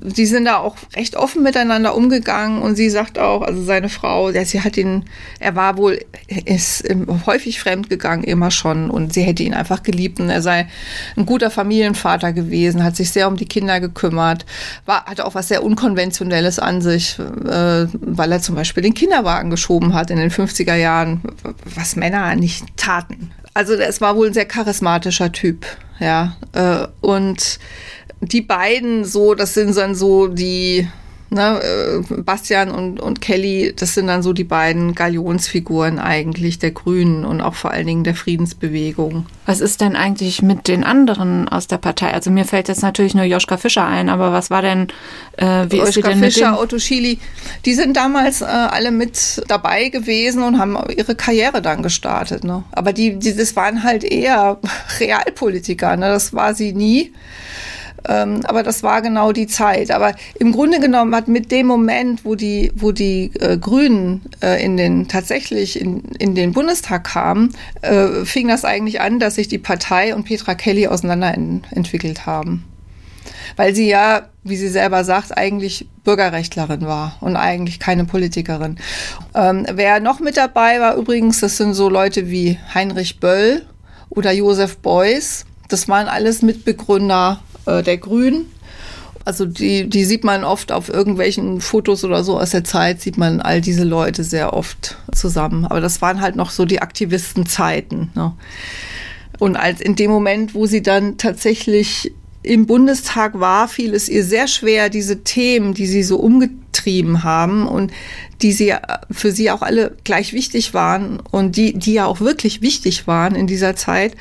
die sind da auch recht offen miteinander umgegangen und sie sagt auch, also seine Frau, ja, sie hat ihn, er war wohl, ist häufig fremdgegangen immer schon und sie hätte ihn einfach geliebt und er sei ein guter Familienvater gewesen, hat sich sehr um die Kinder gekümmert, war, hatte auch was sehr Unkonventionelles an sich, äh, weil er zum Beispiel den Kinderwagen geschoben hat in den 50er Jahren, was Männer nicht taten. Also es war wohl ein sehr charismatischer Typ, ja, äh, und die beiden so, das sind dann so die, ne, äh, Bastian und, und Kelly, das sind dann so die beiden Galionsfiguren eigentlich der Grünen und auch vor allen Dingen der Friedensbewegung. Was ist denn eigentlich mit den anderen aus der Partei? Also mir fällt jetzt natürlich nur Joschka Fischer ein, aber was war denn, äh, wie Joschka ist sie denn Fischer, mit Otto Schily, die sind damals äh, alle mit dabei gewesen und haben ihre Karriere dann gestartet. Ne? Aber die, die, das waren halt eher (laughs) Realpolitiker, ne? das war sie nie. Ähm, aber das war genau die Zeit. Aber im Grunde genommen hat mit dem Moment, wo die, wo die äh, Grünen äh, in den tatsächlich in, in den Bundestag kamen, äh, fing das eigentlich an, dass sich die Partei und Petra Kelly auseinanderentwickelt haben. Weil sie ja, wie sie selber sagt, eigentlich Bürgerrechtlerin war und eigentlich keine Politikerin. Ähm, wer noch mit dabei war übrigens, das sind so Leute wie Heinrich Böll oder Josef Beuys. Das waren alles Mitbegründer äh, der Grünen. Also die, die sieht man oft auf irgendwelchen Fotos oder so aus der Zeit, sieht man all diese Leute sehr oft zusammen. Aber das waren halt noch so die Aktivistenzeiten. Ne? Und als in dem Moment, wo sie dann tatsächlich im Bundestag war, fiel es ihr sehr schwer, diese Themen, die sie so umgetrieben haben und die sie für sie auch alle gleich wichtig waren und die, die ja auch wirklich wichtig waren in dieser Zeit,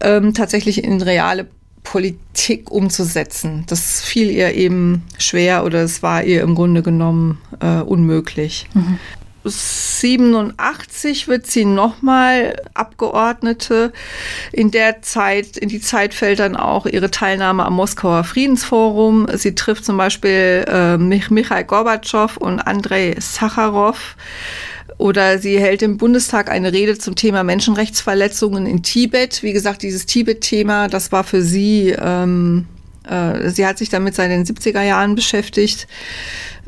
ähm, tatsächlich in reale Politik umzusetzen. Das fiel ihr eben schwer oder es war ihr im Grunde genommen äh, unmöglich. Mhm. 87 wird sie nochmal Abgeordnete. In der Zeit, in die Zeit fällt dann auch ihre Teilnahme am Moskauer Friedensforum. Sie trifft zum Beispiel äh, Michail Gorbatschow und Andrei Sacharow. Oder sie hält im Bundestag eine Rede zum Thema Menschenrechtsverletzungen in Tibet. Wie gesagt, dieses Tibet-Thema, das war für sie, ähm, äh, sie hat sich damit seit den 70er Jahren beschäftigt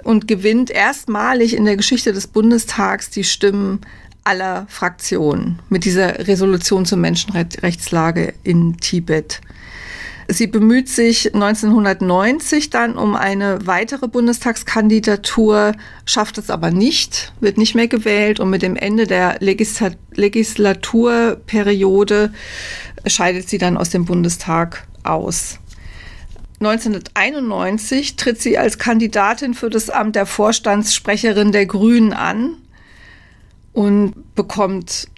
und gewinnt erstmalig in der Geschichte des Bundestags die Stimmen aller Fraktionen mit dieser Resolution zur Menschenrechtslage in Tibet. Sie bemüht sich 1990 dann um eine weitere Bundestagskandidatur, schafft es aber nicht, wird nicht mehr gewählt und mit dem Ende der Legislaturperiode scheidet sie dann aus dem Bundestag aus. 1991 tritt sie als Kandidatin für das Amt der Vorstandssprecherin der Grünen an und bekommt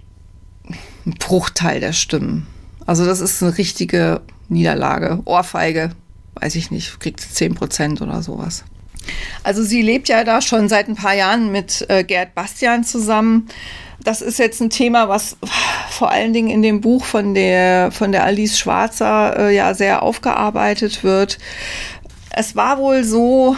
einen Bruchteil der Stimmen. Also das ist eine richtige Niederlage. Ohrfeige, weiß ich nicht, kriegt 10 Prozent oder sowas. Also sie lebt ja da schon seit ein paar Jahren mit äh, Gerd Bastian zusammen. Das ist jetzt ein Thema, was vor allen Dingen in dem Buch von der, von der Alice Schwarzer äh, ja sehr aufgearbeitet wird. Es war wohl so,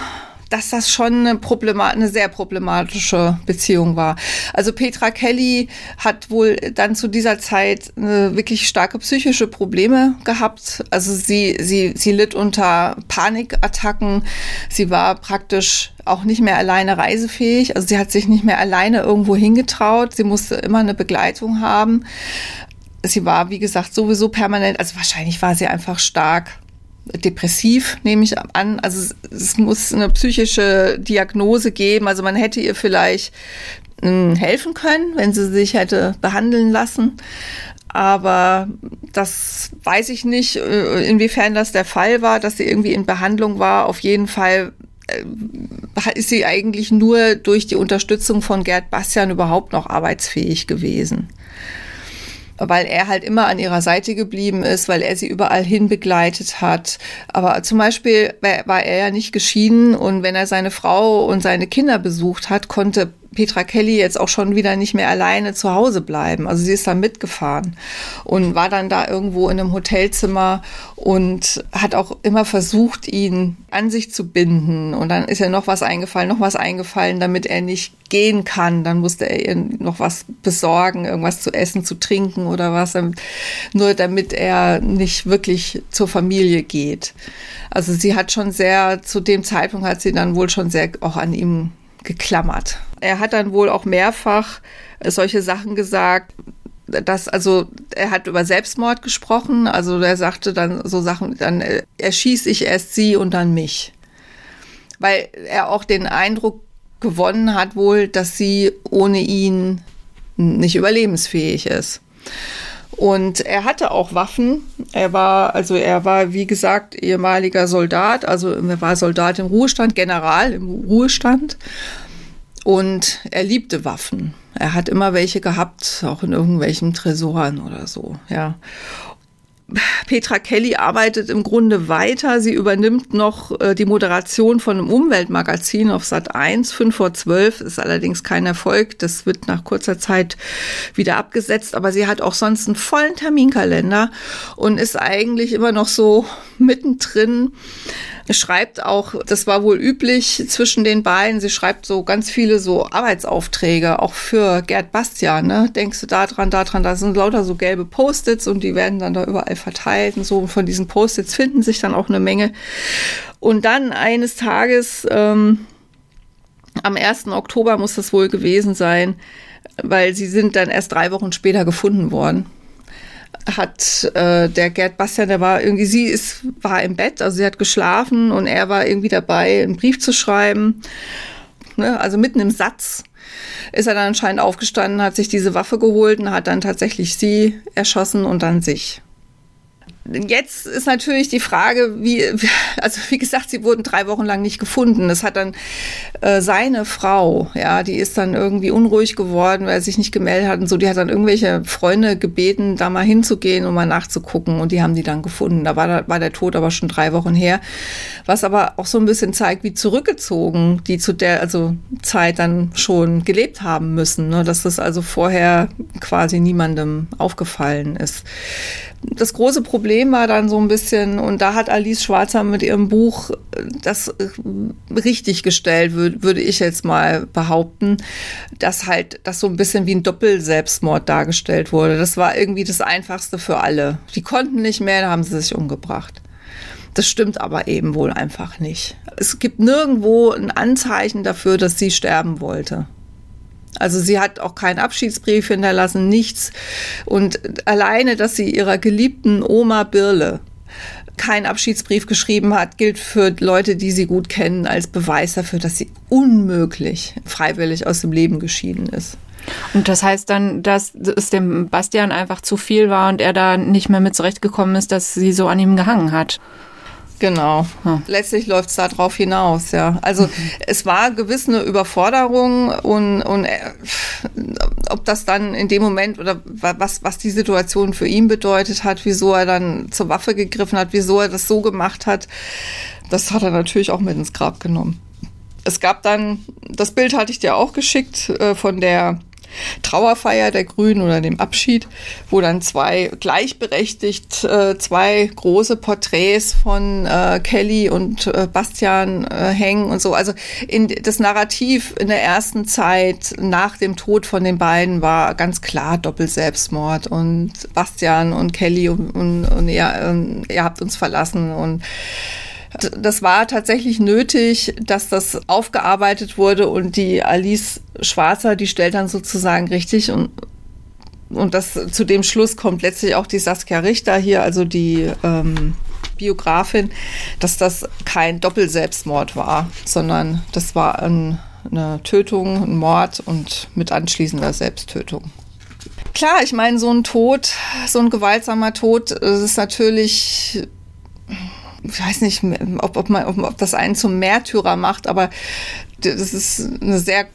dass das schon eine, Problema eine sehr problematische Beziehung war. Also Petra Kelly hat wohl dann zu dieser Zeit eine wirklich starke psychische Probleme gehabt. Also sie, sie, sie litt unter Panikattacken. Sie war praktisch auch nicht mehr alleine reisefähig. Also sie hat sich nicht mehr alleine irgendwo hingetraut. Sie musste immer eine Begleitung haben. Sie war, wie gesagt, sowieso permanent, also wahrscheinlich war sie einfach stark depressiv, nehme ich an. Also es, muss eine psychische Diagnose geben. Also man hätte ihr vielleicht äh, helfen können, wenn sie sich hätte behandeln lassen. Aber das weiß ich nicht, äh, inwiefern das der Fall war, dass sie irgendwie in Behandlung war. Auf jeden Fall äh, ist sie eigentlich nur durch die Unterstützung von Gerd Bastian überhaupt noch arbeitsfähig gewesen weil er halt immer an ihrer Seite geblieben ist, weil er sie überall hin begleitet hat. Aber zum Beispiel war er ja nicht geschieden und wenn er seine Frau und seine Kinder besucht hat, konnte Petra Kelly jetzt auch schon wieder nicht mehr alleine zu Hause bleiben. Also sie ist dann mitgefahren und war dann da irgendwo in einem Hotelzimmer und hat auch immer versucht, ihn an sich zu binden. Und dann ist ja noch was eingefallen, noch was eingefallen, damit er nicht gehen kann. Dann musste er ihr noch was besorgen, irgendwas zu essen, zu trinken oder was, nur damit er nicht wirklich zur Familie geht. Also sie hat schon sehr, zu dem Zeitpunkt hat sie dann wohl schon sehr auch an ihm geklammert. Er hat dann wohl auch mehrfach solche Sachen gesagt, dass, also er hat über Selbstmord gesprochen, also er sagte dann so Sachen, dann erschieße ich erst sie und dann mich. Weil er auch den Eindruck gewonnen hat wohl, dass sie ohne ihn nicht überlebensfähig ist. Und er hatte auch Waffen. Er war, also er war, wie gesagt, ehemaliger Soldat, also er war Soldat im Ruhestand, General im Ruhestand. Und er liebte Waffen. Er hat immer welche gehabt, auch in irgendwelchen Tresoren oder so, ja. Petra Kelly arbeitet im Grunde weiter. Sie übernimmt noch äh, die Moderation von einem Umweltmagazin auf Sat 1, 5 vor 12, ist allerdings kein Erfolg. Das wird nach kurzer Zeit wieder abgesetzt, aber sie hat auch sonst einen vollen Terminkalender und ist eigentlich immer noch so mittendrin schreibt auch, das war wohl üblich zwischen den beiden, sie schreibt so ganz viele so Arbeitsaufträge, auch für Gerd Bastian, ne? Denkst du da dran, da dran, da sind lauter so gelbe Post-its und die werden dann da überall verteilt und so. Und von diesen Post-its finden sich dann auch eine Menge. Und dann eines Tages, ähm, am 1. Oktober muss das wohl gewesen sein, weil sie sind dann erst drei Wochen später gefunden worden hat äh, der Gerd Bastian, der war irgendwie, sie ist, war im Bett, also sie hat geschlafen und er war irgendwie dabei, einen Brief zu schreiben. Ne, also mitten im Satz ist er dann anscheinend aufgestanden, hat sich diese Waffe geholt und hat dann tatsächlich sie erschossen und dann sich. Jetzt ist natürlich die Frage, wie, also wie gesagt, sie wurden drei Wochen lang nicht gefunden. Das hat dann äh, seine Frau, ja, die ist dann irgendwie unruhig geworden, weil er sich nicht gemeldet hat und so. Die hat dann irgendwelche Freunde gebeten, da mal hinzugehen und mal nachzugucken und die haben die dann gefunden. Da war, da war der Tod aber schon drei Wochen her. Was aber auch so ein bisschen zeigt, wie zurückgezogen die zu der also Zeit dann schon gelebt haben müssen. Ne? Dass das also vorher quasi niemandem aufgefallen ist das große Problem war dann so ein bisschen, und da hat Alice Schwarzer mit ihrem Buch das äh, richtig gestellt, würde ich jetzt mal behaupten, dass halt das so ein bisschen wie ein Doppelselbstmord dargestellt wurde. Das war irgendwie das Einfachste für alle. Die konnten nicht mehr, da haben sie sich umgebracht. Das stimmt aber eben wohl einfach nicht. Es gibt nirgendwo ein Anzeichen dafür, dass sie sterben wollte. Also sie hat auch keinen Abschiedsbrief hinterlassen, nichts. Und alleine, dass sie ihrer geliebten Oma Birle keinen Abschiedsbrief geschrieben hat, gilt für Leute, die sie gut kennen, als Beweis dafür, dass sie unmöglich freiwillig aus dem Leben geschieden ist. Und das heißt dann, dass es dem Bastian einfach zu viel war und er da nicht mehr mit zurechtgekommen ist, dass sie so an ihm gehangen hat. Genau. Hm. Letztlich läuft es darauf hinaus, ja. Also mhm. es war gewiss eine Überforderung und, und äh, ob das dann in dem Moment oder was, was die Situation für ihn bedeutet hat, wieso er dann zur Waffe gegriffen hat, wieso er das so gemacht hat, das hat er natürlich auch mit ins Grab genommen. Es gab dann, das Bild hatte ich dir auch geschickt, äh, von der Trauerfeier der Grünen oder dem Abschied, wo dann zwei gleichberechtigt äh, zwei große Porträts von äh, Kelly und äh, Bastian äh, hängen und so. Also in das Narrativ in der ersten Zeit nach dem Tod von den beiden war ganz klar Doppelselbstmord und Bastian und Kelly und, und, und ihr, ihr habt uns verlassen und das war tatsächlich nötig, dass das aufgearbeitet wurde und die Alice Schwarzer, die stellt dann sozusagen richtig und und das zu dem Schluss kommt letztlich auch die Saskia Richter hier, also die ähm, Biografin, dass das kein Doppelselbstmord war, sondern das war ein, eine Tötung, ein Mord und mit anschließender Selbsttötung. Klar, ich meine, so ein Tod, so ein gewaltsamer Tod, das ist natürlich ich weiß nicht, ob, ob, man, ob, das einen zum Märtyrer macht, aber das ist eine sehr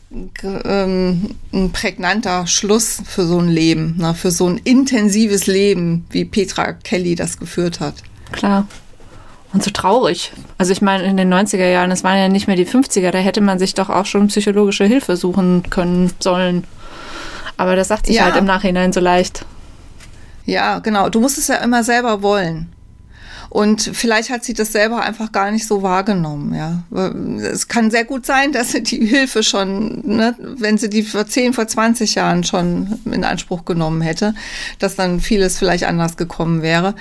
ähm, ein prägnanter Schluss für so ein Leben, ne? für so ein intensives Leben, wie Petra Kelly das geführt hat. Klar. Und so traurig. Also ich meine, in den 90er Jahren, es waren ja nicht mehr die 50er, da hätte man sich doch auch schon psychologische Hilfe suchen können sollen. Aber das sagt sich ja. halt im Nachhinein so leicht. Ja, genau. Du musst es ja immer selber wollen. Und vielleicht hat sie das selber einfach gar nicht so wahrgenommen, ja. Es kann sehr gut sein, (laughs) dass sie die Hilfe schon, ne, wenn sie die vor 10, vor 20 Jahren schon in Anspruch genommen hätte, dass dann vieles vielleicht anders gekommen wäre.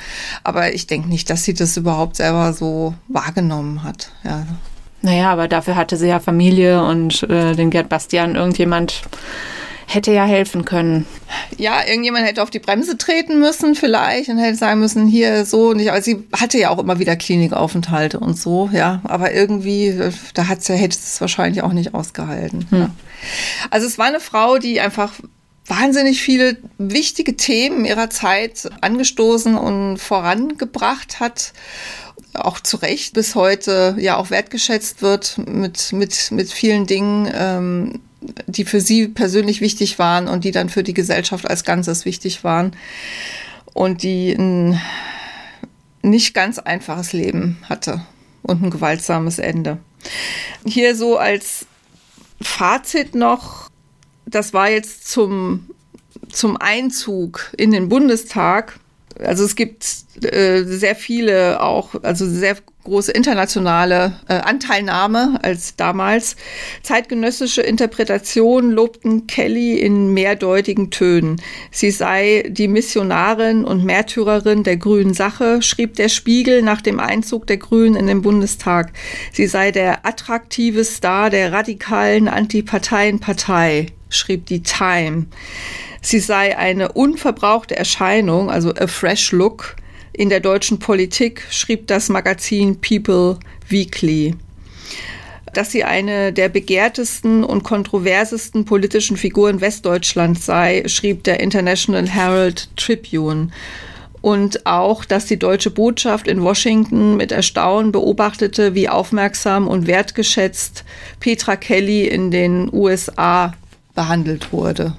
Aber ich denke nicht, dass sie das überhaupt selber so wahrgenommen hat, ja. Naja, aber dafür hatte sie ja Familie und äh, den Gerd Bastian irgendjemand hätte ja helfen können. Ja, irgendjemand hätte auf die Bremse treten müssen vielleicht und hätte sagen müssen, hier so nicht. Aber sie hatte ja auch immer wieder Klinikaufenthalte und so, ja. Aber irgendwie, da hat sie, hätte es wahrscheinlich auch nicht ausgehalten. Hm. Ja. Also es war eine Frau, die einfach wahnsinnig viele wichtige Themen ihrer Zeit angestoßen und vorangebracht hat auch zu Recht bis heute ja auch wertgeschätzt wird mit, mit, mit vielen Dingen, ähm, die für sie persönlich wichtig waren und die dann für die Gesellschaft als Ganzes wichtig waren und die ein nicht ganz einfaches Leben hatte und ein gewaltsames Ende. Hier so als Fazit noch, das war jetzt zum, zum Einzug in den Bundestag also es gibt äh, sehr viele auch, also sehr große internationale äh, Anteilnahme als damals. Zeitgenössische Interpretationen lobten Kelly in mehrdeutigen Tönen. Sie sei die Missionarin und Märtyrerin der grünen Sache, schrieb der Spiegel nach dem Einzug der Grünen in den Bundestag. Sie sei der attraktive Star der radikalen Antiparteienpartei, schrieb die Time sie sei eine unverbrauchte Erscheinung, also a fresh look, in der deutschen Politik, schrieb das Magazin People Weekly. Dass sie eine der begehrtesten und kontroversesten politischen Figuren Westdeutschlands sei, schrieb der International Herald Tribune. Und auch, dass die deutsche Botschaft in Washington mit Erstaunen beobachtete, wie aufmerksam und wertgeschätzt Petra Kelly in den USA behandelt wurde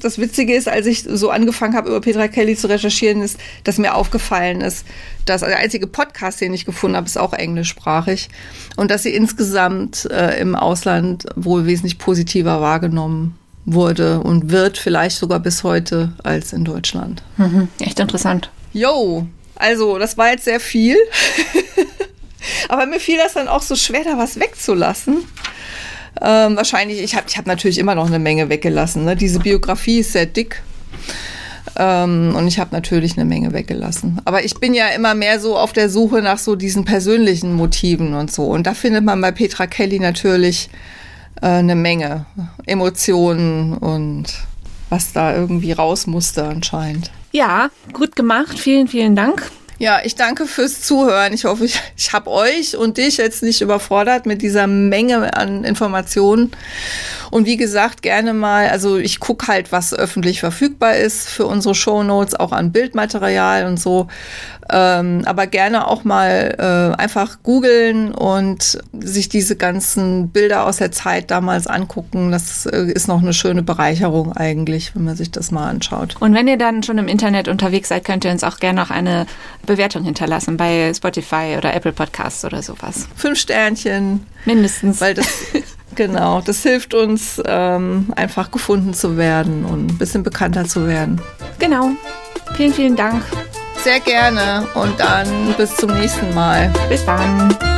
das Witzige ist, als ich so angefangen habe, über Petra Kelly zu recherchieren, ist, dass mir aufgefallen ist, dass der einzige Podcast, den ich gefunden habe, ist auch englischsprachig und dass sie insgesamt äh, im Ausland wohl wesentlich positiver wahrgenommen wurde und wird vielleicht sogar bis heute als in Deutschland. Mhm, echt interessant. Jo, also das war jetzt sehr viel. (laughs) Aber mir fiel das dann auch so schwer, da was wegzulassen. Ähm, wahrscheinlich, ich habe ich hab natürlich immer noch eine Menge weggelassen. Ne? Diese Biografie ist sehr dick. Ähm, und ich habe natürlich eine Menge weggelassen. Aber ich bin ja immer mehr so auf der Suche nach so diesen persönlichen Motiven und so. Und da findet man bei Petra Kelly natürlich äh, eine Menge Emotionen und was da irgendwie raus musste anscheinend. Ja, gut gemacht. Vielen, vielen Dank. Ja, ich danke fürs Zuhören. Ich hoffe, ich, ich habe euch und dich jetzt nicht überfordert mit dieser Menge an Informationen. Und wie gesagt, gerne mal, also ich gucke halt, was öffentlich verfügbar ist für unsere Show Notes, auch an Bildmaterial und so. Ähm, aber gerne auch mal äh, einfach googeln und sich diese ganzen Bilder aus der Zeit damals angucken. Das äh, ist noch eine schöne Bereicherung eigentlich, wenn man sich das mal anschaut. Und wenn ihr dann schon im Internet unterwegs seid, könnt ihr uns auch gerne noch eine Bewertung hinterlassen bei Spotify oder Apple Podcasts oder sowas. Fünf Sternchen. Mindestens. Weil das (laughs) Genau, das hilft uns, ähm, einfach gefunden zu werden und ein bisschen bekannter zu werden. Genau. Vielen, vielen Dank. Sehr gerne und dann bis zum nächsten Mal. Bis dann.